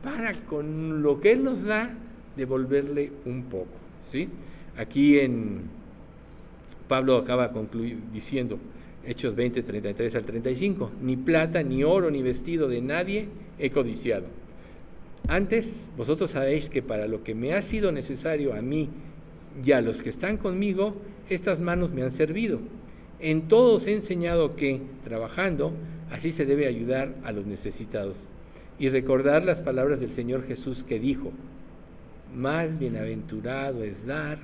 S2: para con lo que Él nos da devolverle un poco. ¿sí? Aquí en Pablo acaba diciendo, Hechos 20, 33 al 35, ni plata, ni oro, ni vestido de nadie he codiciado. Antes, vosotros sabéis que para lo que me ha sido necesario a mí y a los que están conmigo, estas manos me han servido. En todos he enseñado que, trabajando, así se debe ayudar a los necesitados. Y recordar las palabras del Señor Jesús que dijo, más bienaventurado es dar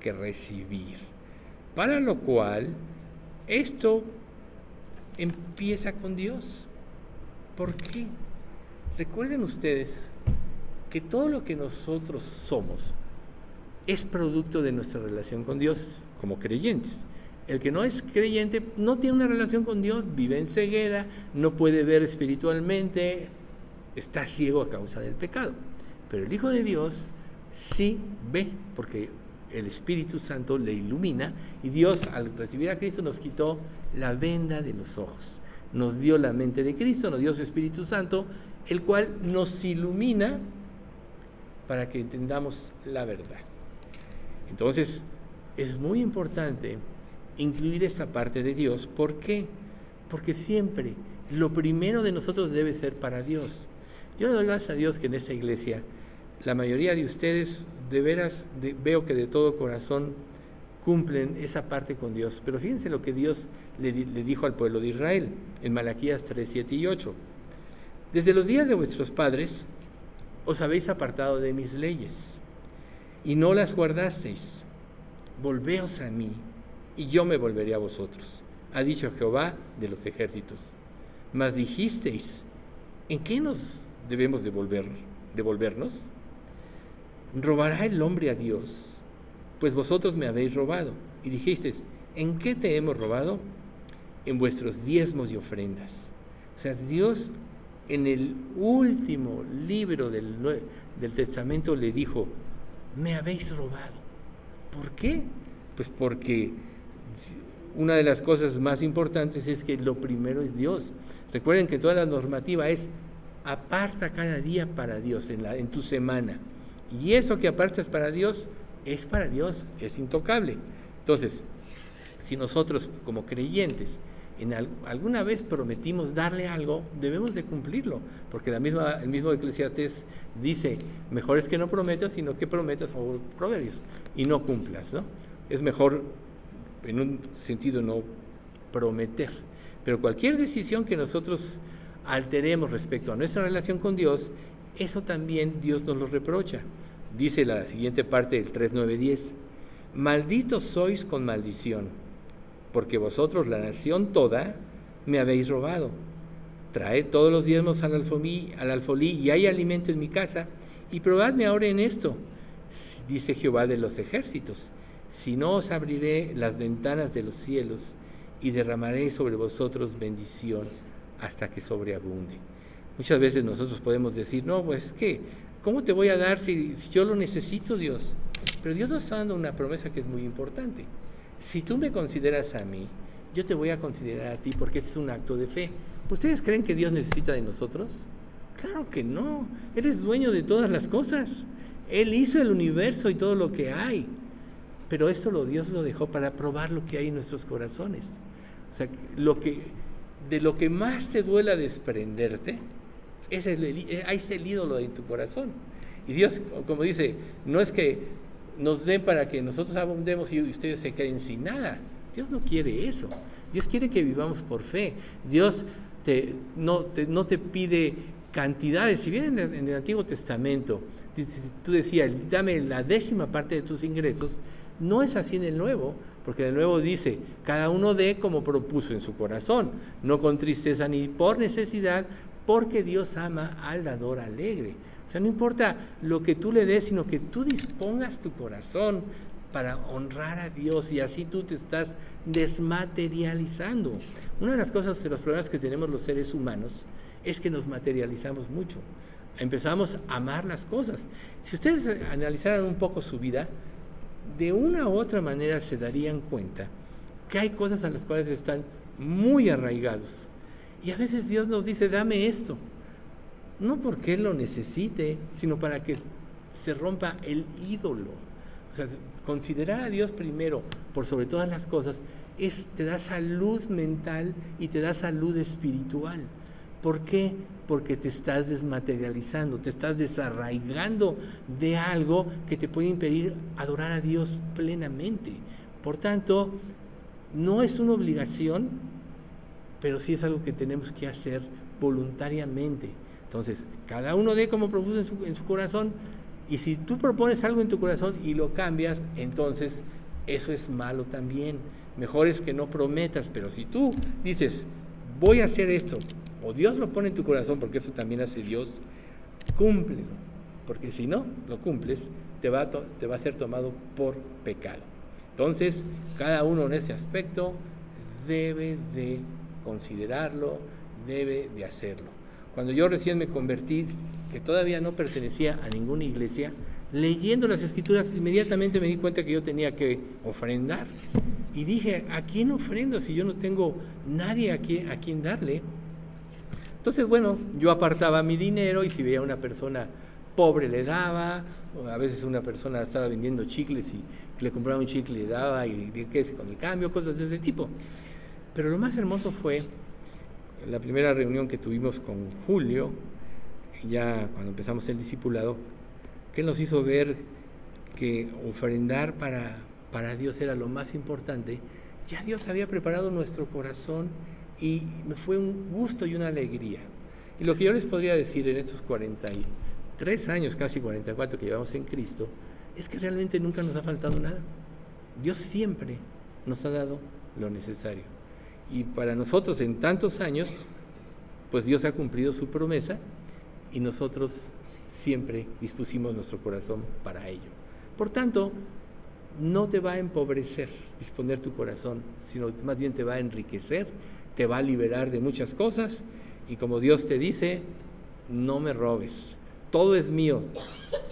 S2: que recibir. Para lo cual, esto empieza con Dios. ¿Por qué? Recuerden ustedes que todo lo que nosotros somos es producto de nuestra relación con Dios como creyentes. El que no es creyente no tiene una relación con Dios, vive en ceguera, no puede ver espiritualmente, está ciego a causa del pecado. Pero el Hijo de Dios sí ve, porque el Espíritu Santo le ilumina y Dios al recibir a Cristo nos quitó la venda de los ojos. Nos dio la mente de Cristo, nos dio su Espíritu Santo, el cual nos ilumina para que entendamos la verdad. Entonces, es muy importante incluir esta parte de Dios. ¿Por qué? Porque siempre lo primero de nosotros debe ser para Dios. Yo le doy gracias a Dios que en esta iglesia la mayoría de ustedes de veras veo que de todo corazón cumplen esa parte con Dios. Pero fíjense lo que Dios le, dijo al pueblo de Israel en Malaquías 3, 7 y 8. Desde los días de vuestros padres os habéis apartado de mis leyes y no las guardasteis. Volveos a mí y yo me volveré a vosotros, ha dicho Jehová de los ejércitos. Mas dijisteis, ¿en qué nos debemos devolver, devolvernos? ¿Robará el hombre a Dios? Pues vosotros me habéis robado. Y dijisteis, ¿en qué te hemos robado? En vuestros diezmos y ofrendas. O sea, Dios en el último libro del, del Testamento le dijo, me habéis robado. ¿Por qué? Pues porque una de las cosas más importantes es que lo primero es Dios. Recuerden que toda la normativa es aparta cada día para Dios en, la, en tu semana. Y eso que apartas para Dios es para Dios, es intocable. Entonces, si nosotros como creyentes en alguna vez prometimos darle algo, debemos de cumplirlo, porque la misma, el mismo Eclesiastes dice, mejor es que no prometas, sino que prometas o proverbios y no cumplas, ¿no? Es mejor, en un sentido, no prometer. Pero cualquier decisión que nosotros alteremos respecto a nuestra relación con Dios eso también Dios nos lo reprocha. Dice la siguiente parte del 3.9.10, malditos sois con maldición, porque vosotros, la nación toda, me habéis robado. Traed todos los diezmos al alfolí, al alfolí y hay alimento en mi casa, y probadme ahora en esto, dice Jehová de los ejércitos, si no os abriré las ventanas de los cielos y derramaré sobre vosotros bendición hasta que sobreabunde. Muchas veces nosotros podemos decir, no, pues que, ¿cómo te voy a dar si, yo lo necesito, Dios? Pero Dios nos está dando una promesa que es muy importante. Si tú me consideras a mí, yo te voy a considerar a ti porque ese es un acto de fe. ¿Ustedes creen que Dios necesita de nosotros? Claro que no. Él es dueño de todas las cosas. Él hizo el universo y todo lo que hay. Pero esto lo Dios lo dejó para probar lo que hay en nuestros corazones. O sea, lo que de lo que más te duela desprenderte es el, eh, ahí está el ídolo en tu corazón. Y Dios, como dice, no es que nos den para que nosotros abundemos y ustedes se queden sin nada. Dios no quiere eso. Dios quiere que vivamos por fe. Dios te, no, te, no te pide cantidades. Si bien en el, Antiguo Testamento tú decías, dame la décima parte de tus ingresos, no es así en el Nuevo, porque el Nuevo dice, cada uno dé como propuso en su corazón, no con tristeza ni por necesidad, porque Dios ama al dador alegre. O sea, no importa lo que tú le des, sino que tú dispongas tu corazón para honrar a Dios y así tú te estás desmaterializando. Una de las cosas, de los problemas que tenemos los seres humanos es que nos materializamos mucho. Empezamos a amar las cosas. Si ustedes analizaran un poco su vida, de una u otra manera se darían cuenta que hay cosas a las cuales están muy arraigados. Y a veces Dios nos dice, dame esto. No porque Él lo necesite, sino para que se rompa el ídolo. O sea, considerar a Dios primero por sobre todas las cosas es, te da salud mental y te da salud espiritual. ¿Por qué? Porque te estás desmaterializando, te estás desarraigando de algo que te puede impedir adorar a Dios plenamente. Por tanto, no es una obligación, pero sí es algo que tenemos que hacer voluntariamente. Entonces, cada uno dé como propuso en su, en su corazón, y si tú propones algo en tu corazón y lo cambias, entonces eso es malo también. Mejor es que no prometas, pero si tú dices, voy a hacer esto, o Dios lo pone en tu corazón, porque eso también hace Dios, cúmplelo. Porque si no lo cumples, te va, a te va a ser tomado por pecado. Entonces, cada uno en ese aspecto debe de considerarlo, debe de hacerlo. Cuando yo recién me convertí, que todavía no pertenecía a ninguna iglesia, leyendo las escrituras inmediatamente me di cuenta que yo tenía que ofrendar. Y dije, ¿a quién ofrendo si yo no tengo nadie a quien, a quien darle? Entonces, bueno, yo apartaba mi dinero y si veía a una persona pobre le daba, a veces una persona estaba vendiendo chicles y le compraba un chicle y le daba y qué con el cambio, cosas de ese tipo. Pero lo más hermoso fue la primera reunión que tuvimos con Julio, ya cuando empezamos el discipulado, que nos hizo ver que ofrendar para, para Dios era lo más importante, ya Dios había preparado nuestro corazón y fue un gusto y una alegría. Y lo que yo les podría decir en estos 43 años, casi 44 que llevamos en Cristo, es que realmente nunca nos ha faltado nada. Dios siempre nos ha dado lo necesario. Y para nosotros en tantos años, pues Dios ha cumplido su promesa y nosotros siempre dispusimos nuestro corazón para ello. Por tanto, no te va a empobrecer disponer tu corazón, sino más bien te va a enriquecer te va a liberar de muchas cosas y como Dios te dice, no me robes, todo es mío,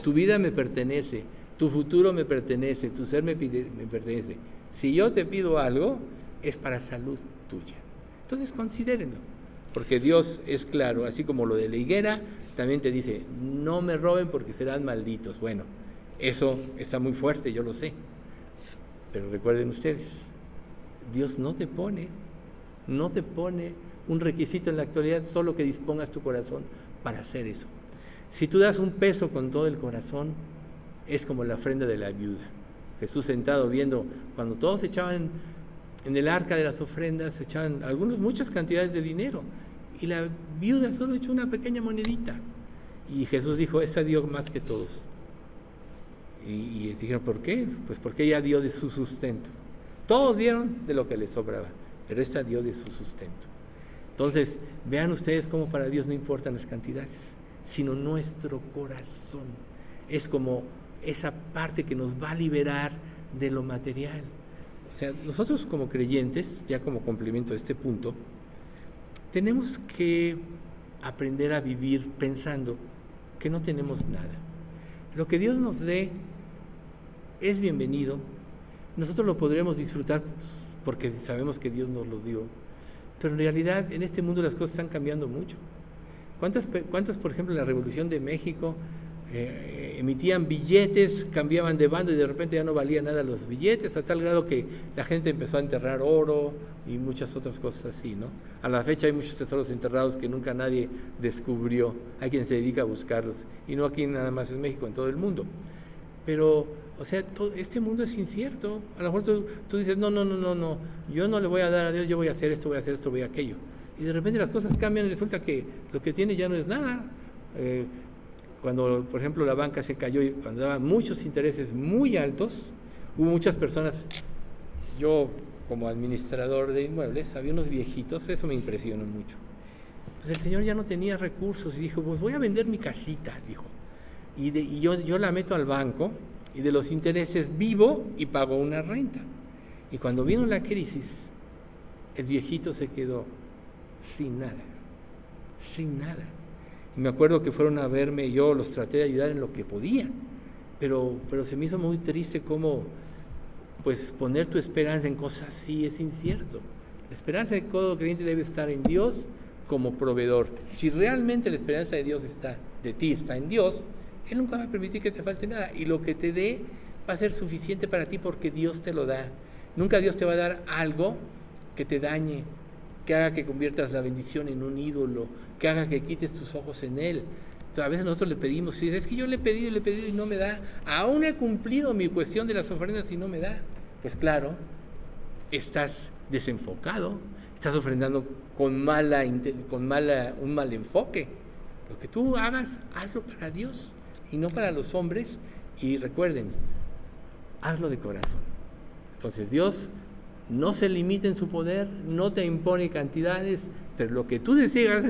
S2: tu vida me pertenece, tu futuro me pertenece, tu ser me, me pertenece. Si yo te pido algo, es para salud tuya. Entonces considérenlo, porque Dios es claro, así como lo de la higuera, también te dice, no me roben porque serán malditos. Bueno, eso está muy fuerte, yo lo sé. Pero recuerden ustedes, Dios no te pone no te pone un requisito en la actualidad, solo que dispongas tu corazón para hacer eso. Si tú das un peso con todo el corazón, es como la ofrenda de la viuda. Jesús sentado viendo, cuando todos echaban en el arca de las ofrendas, echaban algunos muchas cantidades de dinero, y la viuda solo echó una pequeña monedita. Y Jesús dijo, esta dio más que todos. Y, y dijeron, ¿por qué? Pues porque ella dio de su sustento. Todos dieron de lo que les sobraba pero esta dio de su sustento. Entonces, vean ustedes cómo para Dios no importan las cantidades, sino nuestro corazón. Es como esa parte que nos va a liberar de lo material. O sea, nosotros como creyentes, ya como complemento a este punto, tenemos que aprender a vivir pensando que no tenemos nada. Lo que Dios nos dé es bienvenido. Nosotros lo podremos disfrutar porque sabemos que Dios nos lo dio. Pero en realidad en este mundo las cosas están cambiando mucho. ¿Cuántas, cuántas por ejemplo, en la Revolución de México eh, emitían billetes, cambiaban de bando y de repente ya no valía nada los billetes, a tal grado que la gente empezó a enterrar oro y muchas otras cosas así, ¿no? A la fecha hay muchos tesoros enterrados que nunca nadie descubrió, hay quien se dedica a buscarlos, y no aquí nada más en México, en todo el mundo. Pero, o sea, este mundo es incierto. A lo mejor tú, dices, no, no, no, no, no, yo no le voy a dar a Dios, yo voy a hacer esto, voy a hacer esto, voy a aquello. Y de repente las cosas cambian y resulta que lo que tiene ya no es nada. Eh, cuando, por ejemplo, la banca se cayó y cuando daba muchos intereses muy altos, hubo muchas personas, yo como administrador de inmuebles, había unos viejitos, eso me impresionó mucho. Pues el señor ya no tenía recursos y dijo, pues voy a vender mi casita, dijo. Y, yo, yo la meto al banco y de los intereses vivo y pago una renta. Y cuando vino la crisis, el viejito se quedó sin nada, sin nada. Y me acuerdo que fueron a verme y yo los traté de ayudar en lo que podía, pero, pero se me hizo muy triste cómo pues poner tu esperanza en cosas así es incierto. La esperanza de todo creyente debe estar en Dios como proveedor. Si realmente la esperanza de Dios está de ti, está en Dios, Él nunca va a permitir que te falte nada. Y lo que te dé va a ser suficiente para ti porque Dios te lo da. Nunca Dios te va a dar algo que te dañe, que haga que conviertas la bendición en un ídolo, que haga que quites tus ojos en Él. Entonces, a veces nosotros le pedimos, y es que yo le he pedido, le he pedido y no me da. Aún he cumplido mi cuestión de las ofrendas y no me da. Pues claro, estás desenfocado, estás ofrendando con, mala, con mala, un mal enfoque. Lo que tú hagas, hazlo para Dios y no para los hombres. Y recuerden, hazlo de corazón. Entonces Dios no se limita en su poder, no te impone cantidades, pero lo que tú decidas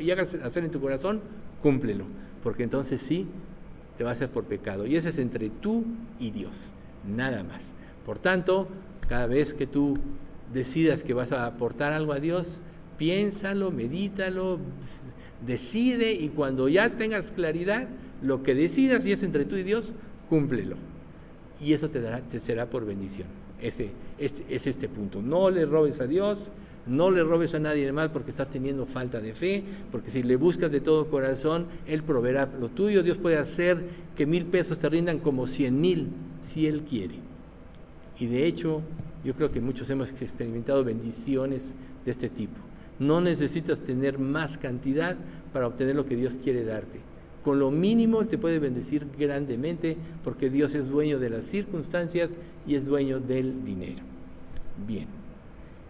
S2: y hagas hacer en tu corazón, cúmplelo, porque entonces sí te va a hacer por pecado. Y ese es entre tú y Dios, nada más. Por tanto, cada vez que tú decidas que vas a aportar algo a Dios, piénsalo, medítalo, decide y cuando ya tengas claridad, lo que decidas y es entre tú y Dios, cúmplelo. Y eso te será por bendición. Ese, es este punto. No le robes a Dios, no le robes a nadie más porque estás teniendo falta de fe, porque si le buscas de todo corazón, Él proveerá lo tuyo. Dios puede hacer que mil pesos te rindan como cien mil, si Él quiere. Y de hecho, yo creo que muchos hemos experimentado bendiciones de este tipo. No necesitas tener más cantidad para obtener lo que Dios quiere darte. Con lo mínimo te puede bendecir grandemente porque Dios es dueño de las circunstancias y es dueño del dinero. Bien,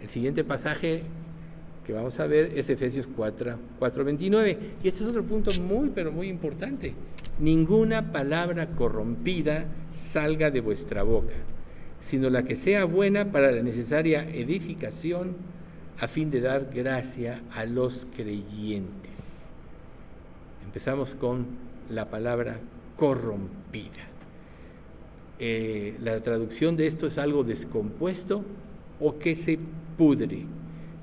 S2: el siguiente pasaje que vamos a ver es Efesios 4, 4.29. Y este es otro punto muy, pero muy importante. Ninguna palabra corrompida salga de vuestra boca, sino la que sea buena para la necesaria edificación a fin de dar gracia a los creyentes. Empezamos con la palabra corrompida. Eh, la traducción de esto es algo descompuesto o que se pudre.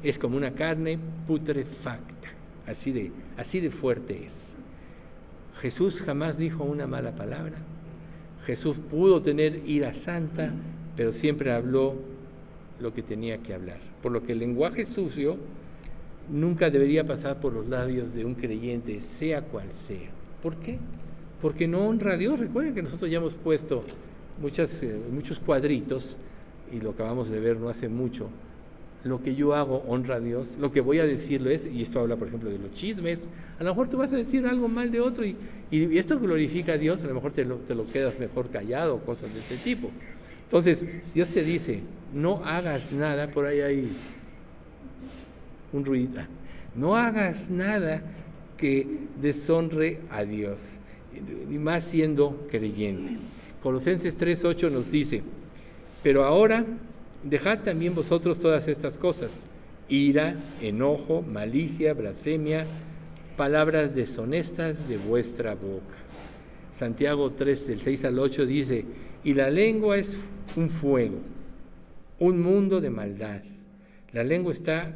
S2: Es como una carne putrefacta. Así de, así de fuerte es. Jesús jamás dijo una mala palabra. Jesús pudo tener ira santa, pero siempre habló lo que tenía que hablar. Por lo que el lenguaje sucio nunca debería pasar por los labios de un creyente, sea cual sea. ¿Por qué? Porque no honra a Dios. Recuerden que nosotros ya hemos puesto muchas, eh, muchos cuadritos, y lo acabamos de ver no hace mucho. Lo que yo hago honra a Dios. Lo que voy a decirlo es, y esto habla, por ejemplo, de los chismes. A lo mejor tú vas a decir algo mal de otro y, y esto glorifica a Dios. A lo mejor te lo, te lo quedas mejor callado, cosas de este tipo. Entonces, Dios te dice, no hagas nada, por ahí hay un ruido. No hagas nada que deshonre a Dios, y más siendo creyente. Colosenses 3:8 nos dice, pero ahora dejad también vosotros todas estas cosas, ira, enojo, malicia, blasfemia, palabras deshonestas de vuestra boca. Santiago 3, del 6 al 8, dice, y la lengua es un fuego, un mundo de maldad. La lengua está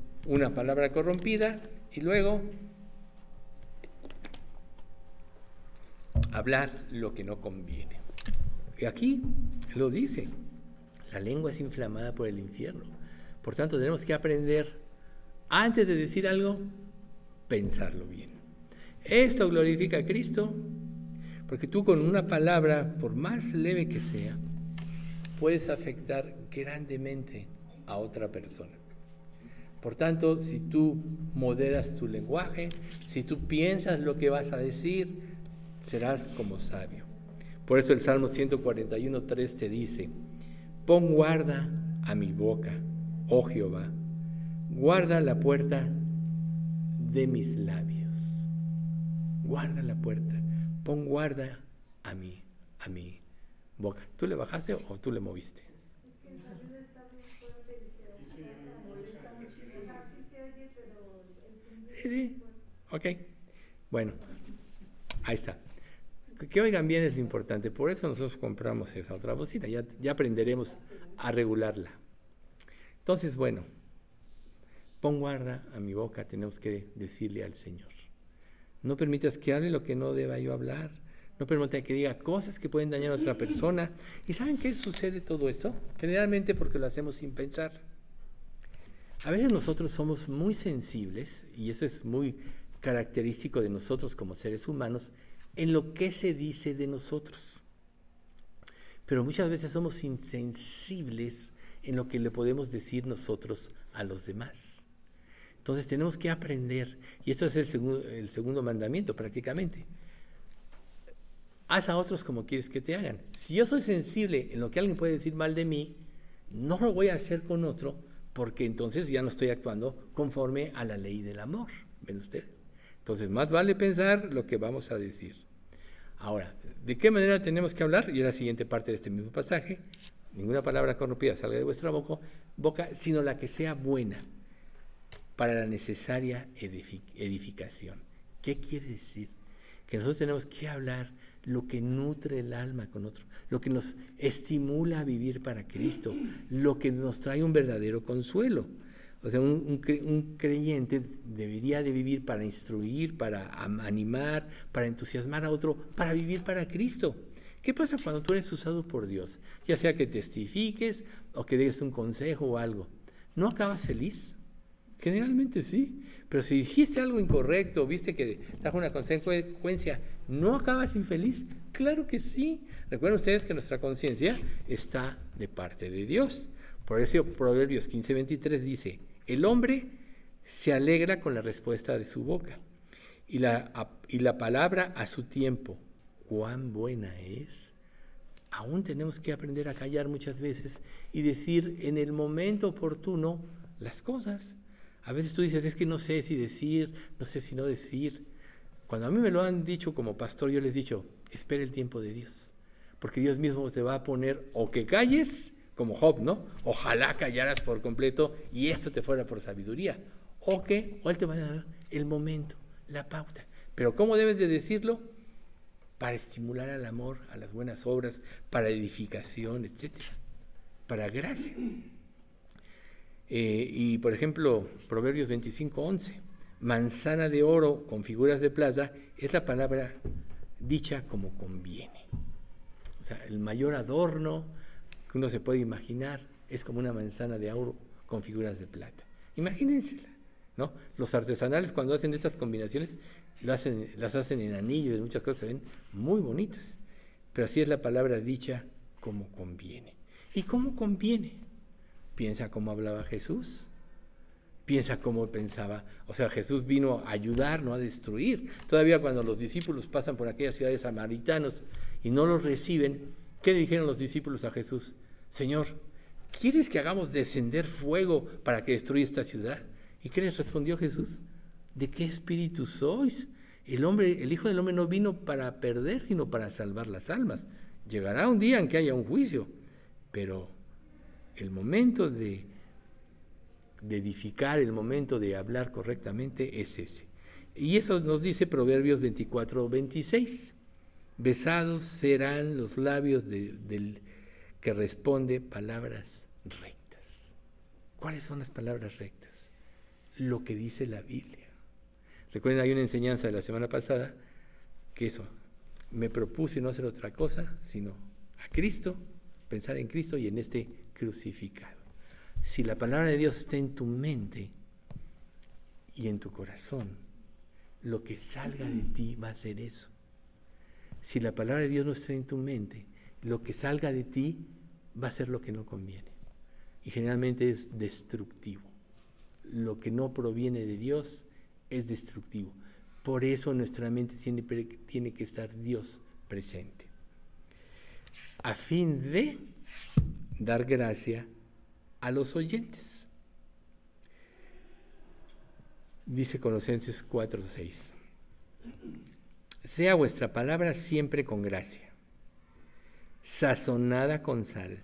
S2: una palabra corrompida y luego hablar lo que no conviene. Y aquí lo dice, la lengua es inflamada por el infierno. Por tanto, tenemos que aprender, antes de decir algo, pensarlo bien. Esto glorifica a Cristo, porque tú con una palabra, por más leve que sea, puedes afectar grandemente a otra persona. Por tanto, si tú moderas tu lenguaje, si tú piensas lo que vas a decir, serás como sabio. Por eso el Salmo 141.3 te dice, pon guarda a mi boca, oh Jehová, guarda la puerta de mis labios. Guarda la puerta, pon guarda a mí, a mi boca. ¿Tú le bajaste o tú le moviste? Ok. Bueno, ahí está. Que oigan bien es lo importante. Por eso nosotros compramos esa otra bocina. Ya, ya aprenderemos a regularla. Entonces, bueno, pon guarda a mi boca, tenemos que decirle al Señor. No permitas que hable lo que no deba yo hablar. No permitas que diga cosas que pueden dañar a otra persona. ¿Y saben qué sucede todo esto? Generalmente porque lo hacemos sin pensar. A veces nosotros somos muy sensibles, y eso es muy característico de nosotros como seres humanos, en lo que se dice de nosotros. Pero muchas veces somos insensibles en lo que le podemos decir nosotros a los demás. Entonces tenemos que aprender, y esto es el, segundo, mandamiento prácticamente. Haz a otros como quieres que te hagan. Si yo soy sensible en lo que alguien puede decir mal de mí, no lo voy a hacer con otro porque entonces ya no estoy actuando conforme a la ley del amor. ¿Ven ustedes? Entonces, más vale pensar lo que vamos a decir. Ahora, ¿de qué manera tenemos que hablar? Y es la siguiente parte de este mismo pasaje. Ninguna palabra corrompida salga de vuestra boca, boca sino la que sea buena para la necesaria edificación. ¿Qué quiere decir? Que nosotros tenemos que hablar lo que nutre el alma con otro, lo que nos estimula a vivir para Cristo, lo que nos trae un verdadero consuelo. O sea, un, creyente debería de vivir para instruir, para animar, para entusiasmar a otro, para vivir para Cristo. ¿Qué pasa cuando tú eres usado por Dios? Ya sea que testifiques o que des un consejo o algo. ¿No acabas feliz? Generalmente sí, pero si dijiste algo incorrecto, viste que trajo una consecuencia, ¿no acabas infeliz? Claro que sí. Recuerden ustedes que nuestra conciencia está de parte de Dios. Por eso Proverbios 15:23 dice, el hombre se alegra con la respuesta de su boca y la, y la palabra a su tiempo. ¿Cuán buena es? Aún tenemos que aprender a callar muchas veces y decir en el momento oportuno las cosas. A veces tú dices, es que no sé si decir, no sé si no decir. Cuando a mí me lo han dicho como pastor, yo les he dicho, espera el tiempo de Dios. Porque Dios mismo te va a poner o que calles, como Job, ¿no? Ojalá callaras por completo y esto te fuera por sabiduría. O que, o Él te va a dar el momento, la pauta. Pero ¿cómo debes de decirlo? Para estimular al amor, a las buenas obras, para edificación, etc. Para gracia. Eh, y por ejemplo, Proverbios 25, 11, manzana de oro con figuras de plata es la palabra dicha como conviene. O sea, el mayor adorno que uno se puede imaginar es como una manzana de oro con figuras de plata. Imagínensela, ¿no? Los artesanales cuando hacen estas combinaciones lo hacen, las hacen en anillos, muchas cosas se ven muy bonitas. Pero así es la palabra dicha como conviene. ¿Y cómo conviene? Piensa cómo hablaba Jesús. piensa como pensaba. O sea, Jesús vino a ayudar, no a destruir. Todavía cuando los discípulos pasan por aquellas ciudades samaritanos y no los reciben, ¿qué dijeron los discípulos a Jesús? Señor, ¿quieres que hagamos descender fuego para que destruya esta ciudad? ¿Y qué les respondió Jesús? ¿De qué espíritu sois? El hombre, el Hijo del Hombre no vino para perder, sino para salvar las almas. Llegará un día en que haya un juicio, pero el momento de, edificar, el momento de hablar correctamente es ese. Y eso nos dice Proverbios 24, 26. Besados serán los labios del que responde palabras rectas. ¿Cuáles son las palabras rectas? Lo que dice la Biblia. Recuerden, hay una enseñanza de la semana pasada que eso, me propuse no hacer otra cosa, sino a Cristo, pensar en Cristo y en este crucificado. Si la palabra de Dios está en tu mente y en tu corazón, lo que salga de ti va a ser eso. Si la palabra de Dios no está en tu mente, lo que salga de ti va a ser lo que no conviene. Y generalmente es destructivo. Lo que no proviene de Dios es destructivo. Por eso nuestra mente tiene, tiene que estar Dios presente. A fin de dar gracia a los oyentes. Dice Colosenses 4:6. Sea vuestra palabra siempre con gracia, sazonada con sal,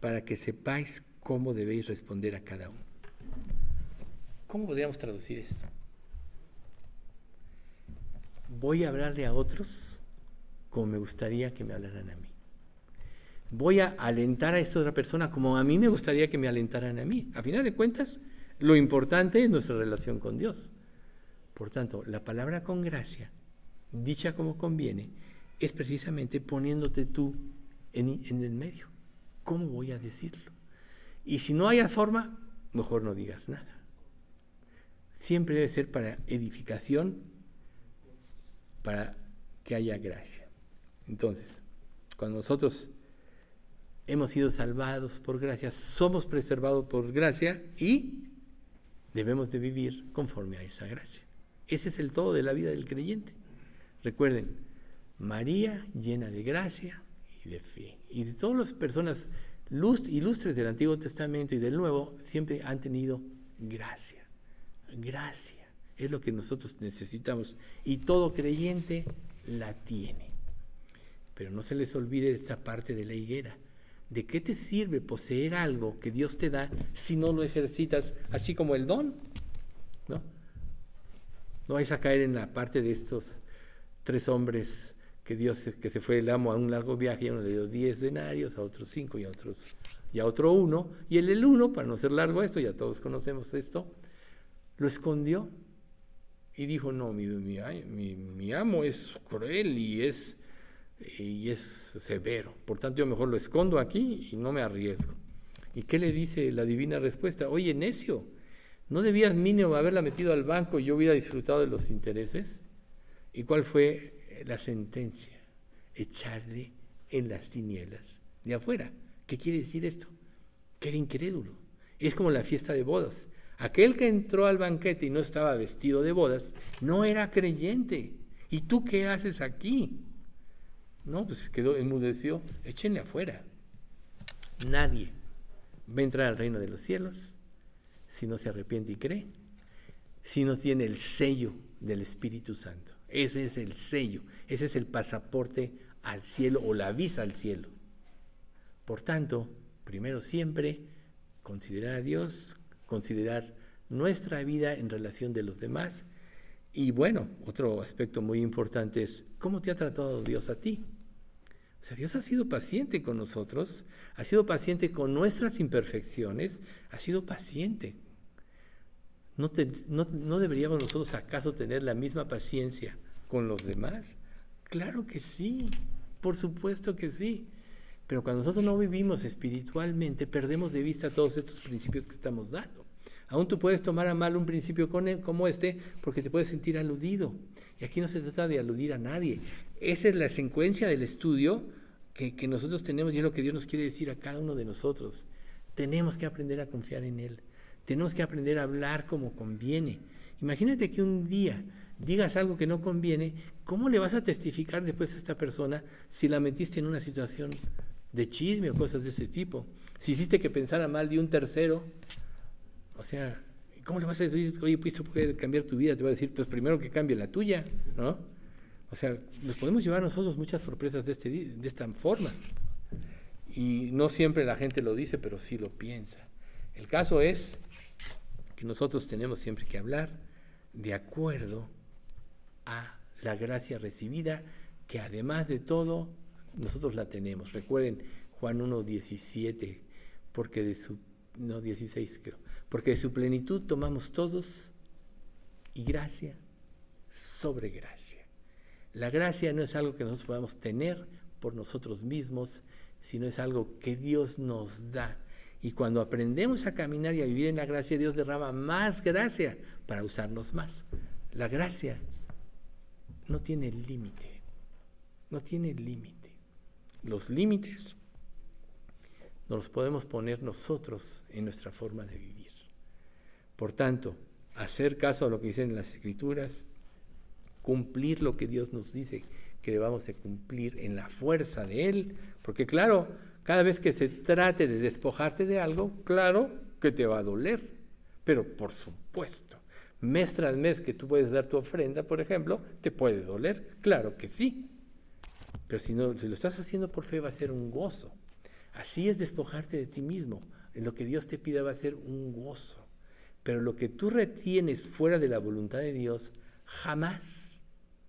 S2: para que sepáis cómo debéis responder a cada uno. ¿Cómo podríamos traducir esto? Voy a hablarle a otros como me gustaría que me hablaran a mí. Voy a alentar a esa otra persona como a mí me gustaría que me alentaran a mí. A final de cuentas, lo importante es nuestra relación con Dios. Por tanto, la palabra con gracia, dicha como conviene, es precisamente poniéndote tú en, en el medio. ¿Cómo voy a decirlo? Y si no hay forma, mejor no digas nada siempre debe ser para edificación, para que haya gracia. Entonces, cuando nosotros hemos sido salvados por gracia, somos preservados por gracia y debemos de vivir conforme a esa gracia. Ese es el todo de la vida del creyente. Recuerden, María llena de gracia y de fe. Y de todas las personas ilustres del Antiguo Testamento y del Nuevo, siempre han tenido gracia gracia. Es lo que nosotros necesitamos. Y todo creyente la tiene. Pero no se les olvide esta parte de la higuera. ¿De qué te sirve poseer algo que Dios te da si no lo ejercitas así como el don? ¿No? No vais a caer en la parte de estos tres hombres que Dios que se fue el amo a un largo viaje y uno le dio diez denarios, a otros cinco y a otros y a otro uno, y el el uno, para no ser largo esto, ya todos conocemos esto, lo escondió y dijo, no, mi, mi, amo es cruel y es, y es severo, por tanto yo mejor lo escondo aquí y no me arriesgo. ¿Y qué le dice la divina respuesta? Oye, necio, ¿no debías mínimo haberla metido al banco y yo hubiera disfrutado de los intereses? ¿Y cuál fue la sentencia? Echarle en las tinieblas de afuera. ¿Qué quiere decir esto? Que era incrédulo. Es como la fiesta de bodas. Aquel que entró al banquete y no estaba vestido de bodas, no era creyente. ¿Y tú qué haces aquí? No, pues quedó, enmudeció. Échenle afuera. Nadie va a entrar al reino de los cielos si no se arrepiente y cree, si no tiene el sello del Espíritu Santo. Ese es el sello, ese es el pasaporte al cielo o la visa al cielo. Por tanto, primero siempre considerar a Dios, considerar nuestra vida en relación de los demás. Y bueno, otro aspecto muy importante es cómo te ha tratado Dios a ti. O sea, Dios ha sido paciente con nosotros, ha sido paciente con nuestras imperfecciones, ha sido paciente. ¿No, ¿No, deberíamos nosotros acaso tener la misma paciencia con los demás? Claro que sí, por supuesto que sí. Pero cuando nosotros no vivimos espiritualmente, perdemos de vista todos estos principios que estamos dando. Aún tú puedes tomar a mal un principio como este porque te puedes sentir aludido. Y aquí no se trata de aludir a nadie. Esa es la secuencia del estudio que, nosotros tenemos y es lo que Dios nos quiere decir a cada uno de nosotros. Tenemos que aprender a confiar en Él. Tenemos que aprender a hablar como conviene. Imagínate que un día digas algo que no conviene, ¿cómo le vas a testificar después a esta persona si la metiste en una situación de chisme o cosas de ese tipo? Si hiciste que pensara mal de un tercero, o sea, ¿cómo le vas a decir, oye, pues esto puede cambiar tu vida? Te va a decir, pues primero que cambie la tuya, ¿no? O sea, nos podemos llevar nosotros muchas sorpresas de, este, de esta forma. Y no siempre la gente lo dice, pero sí lo piensa. El caso es que nosotros tenemos siempre que hablar de acuerdo a la gracia recibida, que además de todo, nosotros la tenemos. Recuerden Juan 1, 17, porque de su, no 16 creo, porque de su plenitud tomamos todos y gracia sobre gracia. La gracia no es algo que nosotros podamos tener por nosotros mismos, sino es algo que Dios nos da. Y cuando aprendemos a caminar y a vivir en la gracia, Dios derrama más gracia para usarnos más. La gracia no tiene límite, no tiene límite. Los límites nos los podemos poner nosotros en nuestra forma de vivir. Por tanto, hacer caso a lo que dicen las escrituras, cumplir lo que Dios nos dice que debamos de cumplir en la fuerza de Él, porque claro, cada vez que se trate de despojarte de algo, claro que te va a doler, pero por supuesto, mes tras mes que tú puedes dar tu ofrenda, por ejemplo, te puede doler, claro que sí, pero si, no, si lo estás haciendo por fe va a ser un gozo. Así es despojarte de ti mismo. En lo que Dios te pida va a ser un gozo. Pero lo que tú retienes fuera de la voluntad de Dios, jamás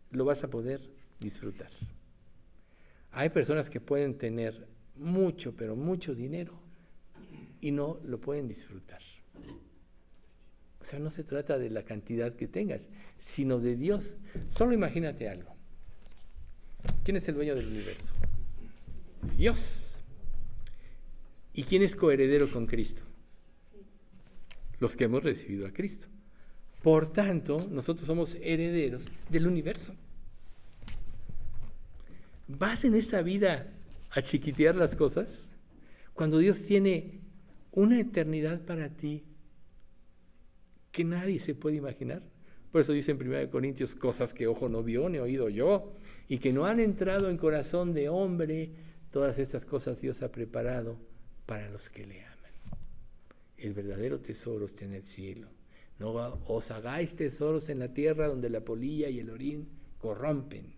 S2: lo vas a poder disfrutar. Hay personas que pueden tener mucho, pero mucho dinero y no lo pueden disfrutar. O sea, no se trata de la cantidad que tengas, sino de Dios. Solo imagínate algo. ¿Quién es el dueño del universo? Dios. ¿Y quién es coheredero con Cristo? Los que hemos recibido a Cristo. Por tanto, nosotros somos herederos del universo. ¿Vas en esta vida a chiquitear las cosas? Cuando Dios tiene una eternidad para ti que nadie se puede imaginar. Por eso dice en 1 Corintios cosas que ojo no vio ni oído yo y que no han entrado en corazón de hombre. Todas estas cosas Dios ha preparado para los que le aman. El verdadero tesoro está en el cielo. No os hagáis tesoros en la tierra donde la polilla y el orín corrompen,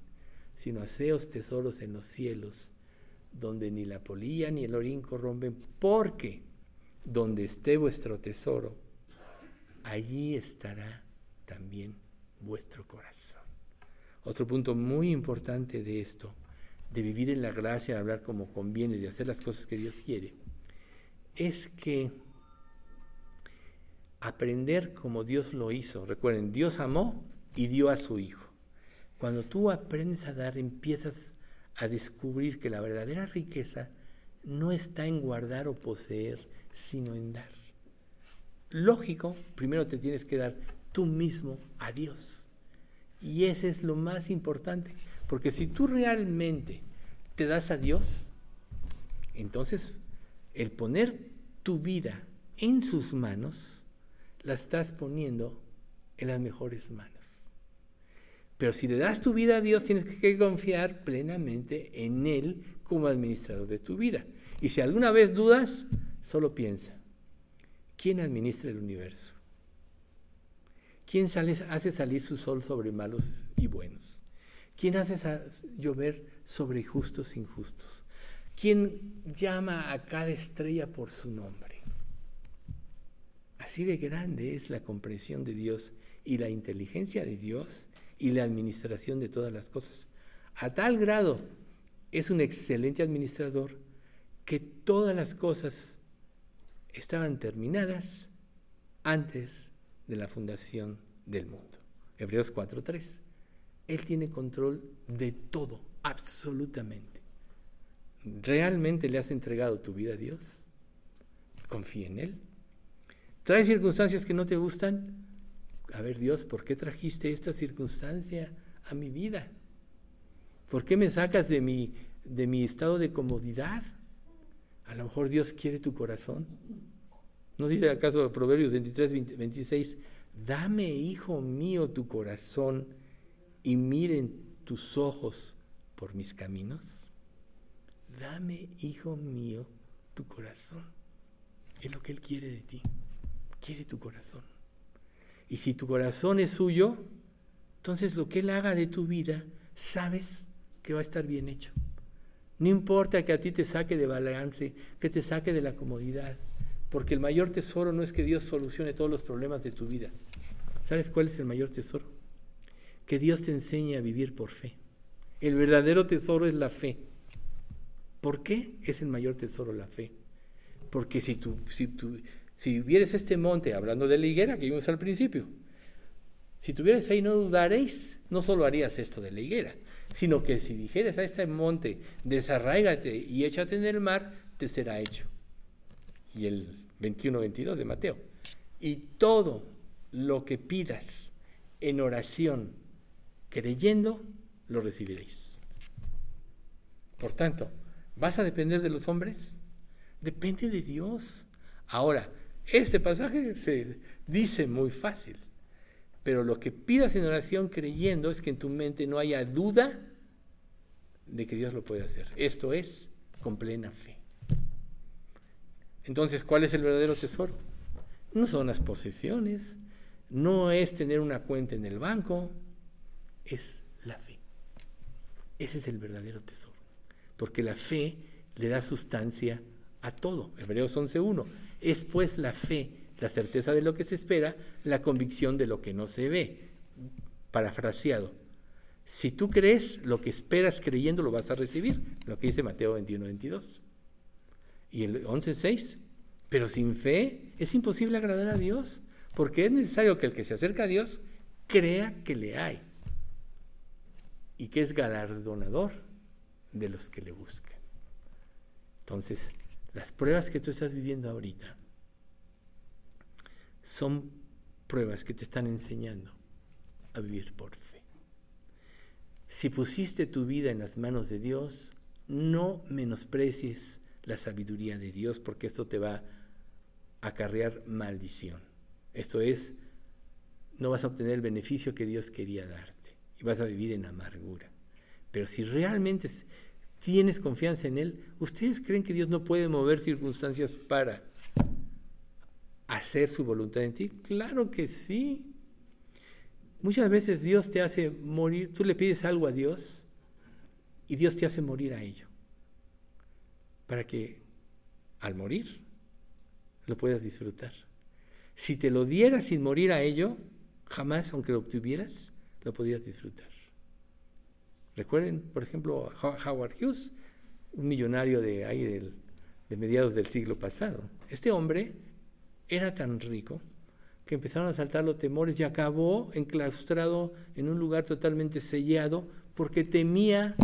S2: sino haceos tesoros en los cielos donde ni la polilla ni el orín corrompen, porque donde esté vuestro tesoro, allí estará también vuestro corazón. Otro punto muy importante de esto, de vivir en la gracia, de hablar como conviene, de hacer las cosas que Dios quiere, es que aprender como Dios lo hizo. Recuerden, Dios amó y dio a su Hijo. Cuando tú aprendes a dar, empiezas a descubrir que la verdadera riqueza no está en guardar o poseer, sino en dar. Lógico, primero te tienes que dar tú mismo a Dios. Y ese es lo más importante, porque si tú realmente te das a Dios, entonces el poner tu vida en sus manos, la estás poniendo en las mejores manos. Pero si le das tu vida a Dios, tienes que confiar plenamente en Él como administrador de tu vida. Y si alguna vez dudas, solo piensa, ¿quién administra el universo? ¿Quién hace salir su sol sobre malos y buenos? ¿Quién hace llover sobre justos e injustos? ¿Quién llama a cada estrella por su nombre? Así de grande es la comprensión de Dios y la inteligencia de Dios y la administración de todas las cosas. A tal grado es un excelente administrador que todas las cosas estaban terminadas antes de la fundación del mundo. Hebreos 4:3. Él tiene control de todo, absolutamente. ¿Realmente le has entregado tu vida a Dios? Confía en Él. ¿Trae circunstancias que no te gustan? a ver Dios, ¿por qué trajiste esta circunstancia a mi vida? ¿Por qué me sacas de mi, de mi estado de comodidad? A lo mejor Dios quiere tu corazón. ¿No dice acaso Proverbios 23, 26, dame, hijo mío, tu corazón y miren tus ojos por mis caminos? Dame, hijo mío, tu corazón. Es lo que Él quiere de ti. Quiere tu corazón. Y si tu corazón es suyo, entonces lo que Él haga de tu vida, sabes que va a estar bien hecho. No importa que a ti te saque de balance, que te saque de la comodidad, porque el mayor tesoro no es que Dios solucione todos los problemas de tu vida. ¿Sabes cuál es el mayor tesoro? Que Dios te enseñe a vivir por fe. El verdadero tesoro es la fe. ¿Por qué es el mayor tesoro la fe? Porque si tú, si tú, si vieres este monte, hablando de la higuera que vimos al principio, si tuvieras fe y no dudaréis, no solo harías esto de la higuera, sino que si dijeras a este monte, desarraigate y échate en el mar, te será hecho. Y el 21-22 de Mateo. Y todo lo que pidas en oración, creyendo, lo recibiréis. Por tanto, ¿vas a depender de los hombres? Depende de Dios. Ahora, este pasaje se dice muy fácil, pero lo que pidas en oración creyendo es que en tu mente no haya duda de que Dios lo puede hacer. Esto es con plena fe. Entonces, ¿cuál es el verdadero tesoro? No son las posesiones, no es tener una cuenta en el banco, es la fe. Ese es el verdadero tesoro, porque la fe le da sustancia a todo. Hebreos 11.1. Es pues la fe, la certeza de lo que se espera, la convicción de lo que no se ve. Parafraseado. Si tú crees lo que esperas creyendo, lo vas a recibir. Lo que dice Mateo 21.22. Y el 11.6. Pero sin fe es imposible agradar a Dios, porque es necesario que el que se acerca a Dios crea que le hay y que es galardonador de los que le buscan. Entonces, las pruebas que tú estás viviendo ahorita son pruebas que te están enseñando a vivir por fe. Si pusiste tu vida en las manos de Dios, no menosprecies la sabiduría de Dios porque esto te va a acarrear maldición. Esto es, no vas a obtener el beneficio que Dios quería darte y vas a vivir en amargura. Pero si realmente tienes confianza en Él, ¿ustedes creen que Dios no puede mover circunstancias para hacer su voluntad en ti? Claro que sí. Muchas veces Dios te hace morir, tú le pides algo a Dios y Dios te hace morir a ello, para que al morir lo puedas disfrutar. Si te lo dieras sin morir a ello, jamás, aunque lo obtuvieras, lo podrías disfrutar. Recuerden, por ejemplo, Howard Hughes, un millonario de ahí de mediados del siglo pasado. Este hombre era tan rico que empezaron a saltar los temores y acabó enclaustrado en un lugar totalmente sellado porque temía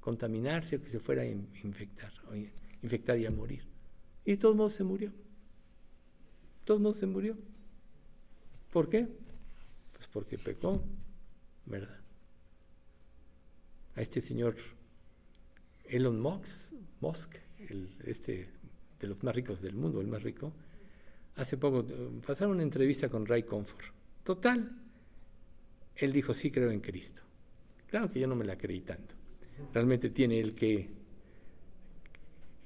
S2: contaminarse o que se fuera a infectar, o infectar y a morir. Y de todos modos se murió. De todos modos se murió. ¿Por qué? Pues porque pecó, ¿verdad? A este señor Elon Musk, el, este de los más ricos del mundo, el más rico, hace poco pasaron una entrevista con Ray Comfort. Total, él dijo, sí creo en Cristo. Claro que yo no me la creí tanto. Realmente tiene él que,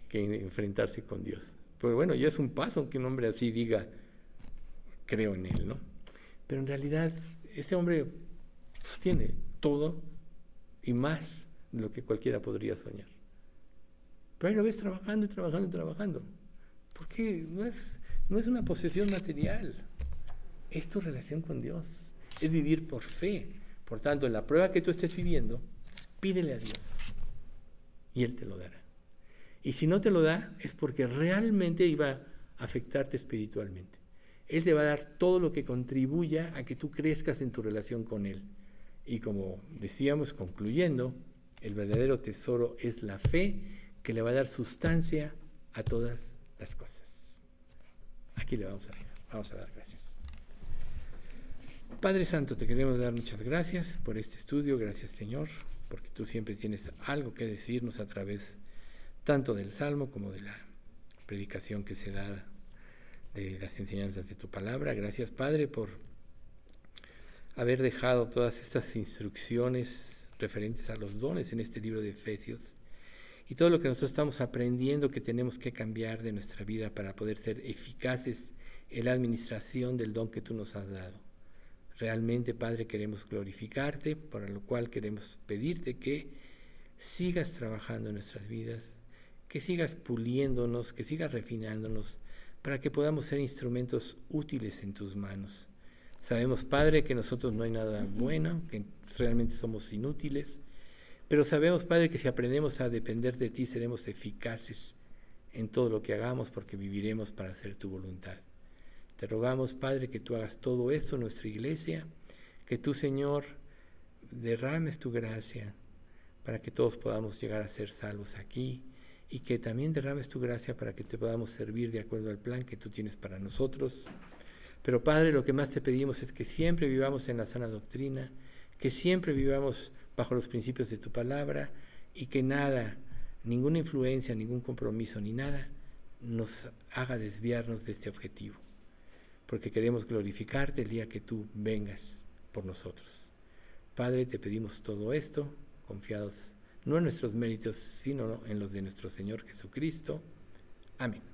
S2: que enfrentarse con Dios. Pero bueno, ya es un paso que un hombre así diga, creo en él, ¿no? Pero en realidad, ese hombre pues, tiene todo y más de lo que cualquiera podría soñar. Pero ahí lo ves trabajando y trabajando y trabajando. Porque no es, no es una posesión material, es tu relación con Dios, es vivir por fe. Por tanto, en la prueba que tú estés viviendo, pídele a Dios y Él te lo dará. Y si no te lo da, es porque realmente iba a afectarte espiritualmente. Él te va a dar todo lo que contribuya a que tú crezcas en tu relación con Él. Y como decíamos, concluyendo, el verdadero tesoro es la fe que le va a dar sustancia a todas las cosas. Aquí le vamos a, vamos a dar gracias. Padre Santo, te queremos dar muchas gracias por este estudio, gracias Señor, porque tú siempre tienes algo que decirnos a través tanto del Salmo como de la predicación que se da de las enseñanzas de tu palabra. Gracias, Padre, por haber dejado todas estas instrucciones referentes a los dones en este libro de Efesios y todo lo que nosotros estamos aprendiendo que tenemos que cambiar de nuestra vida para poder ser eficaces en la administración del don que tú nos has dado. Realmente, Padre, queremos glorificarte, por lo cual queremos pedirte que sigas trabajando en nuestras vidas, que sigas puliéndonos, que sigas refinándonos, para que podamos ser instrumentos útiles en tus manos. Sabemos, Padre, que nosotros no hay nada bueno, que realmente somos inútiles, pero sabemos, Padre, que si aprendemos a depender de ti, seremos eficaces en todo lo que hagamos, porque viviremos para hacer tu voluntad. Te rogamos, Padre, que tú hagas todo esto en nuestra iglesia, que tú, Señor, derrames tu gracia para que todos podamos llegar a ser salvos aquí y que también derrames tu gracia para que te podamos servir de acuerdo al plan que tú tienes para nosotros. Pero Padre, lo que más te pedimos es que siempre vivamos en la sana doctrina, que siempre vivamos bajo los principios de tu palabra y que nada, ninguna influencia, ningún compromiso ni nada nos haga desviarnos de este objetivo porque queremos glorificarte el día que tú vengas por nosotros. Padre, te pedimos todo esto, confiados no en nuestros méritos, sino en los de nuestro Señor Jesucristo. Amén.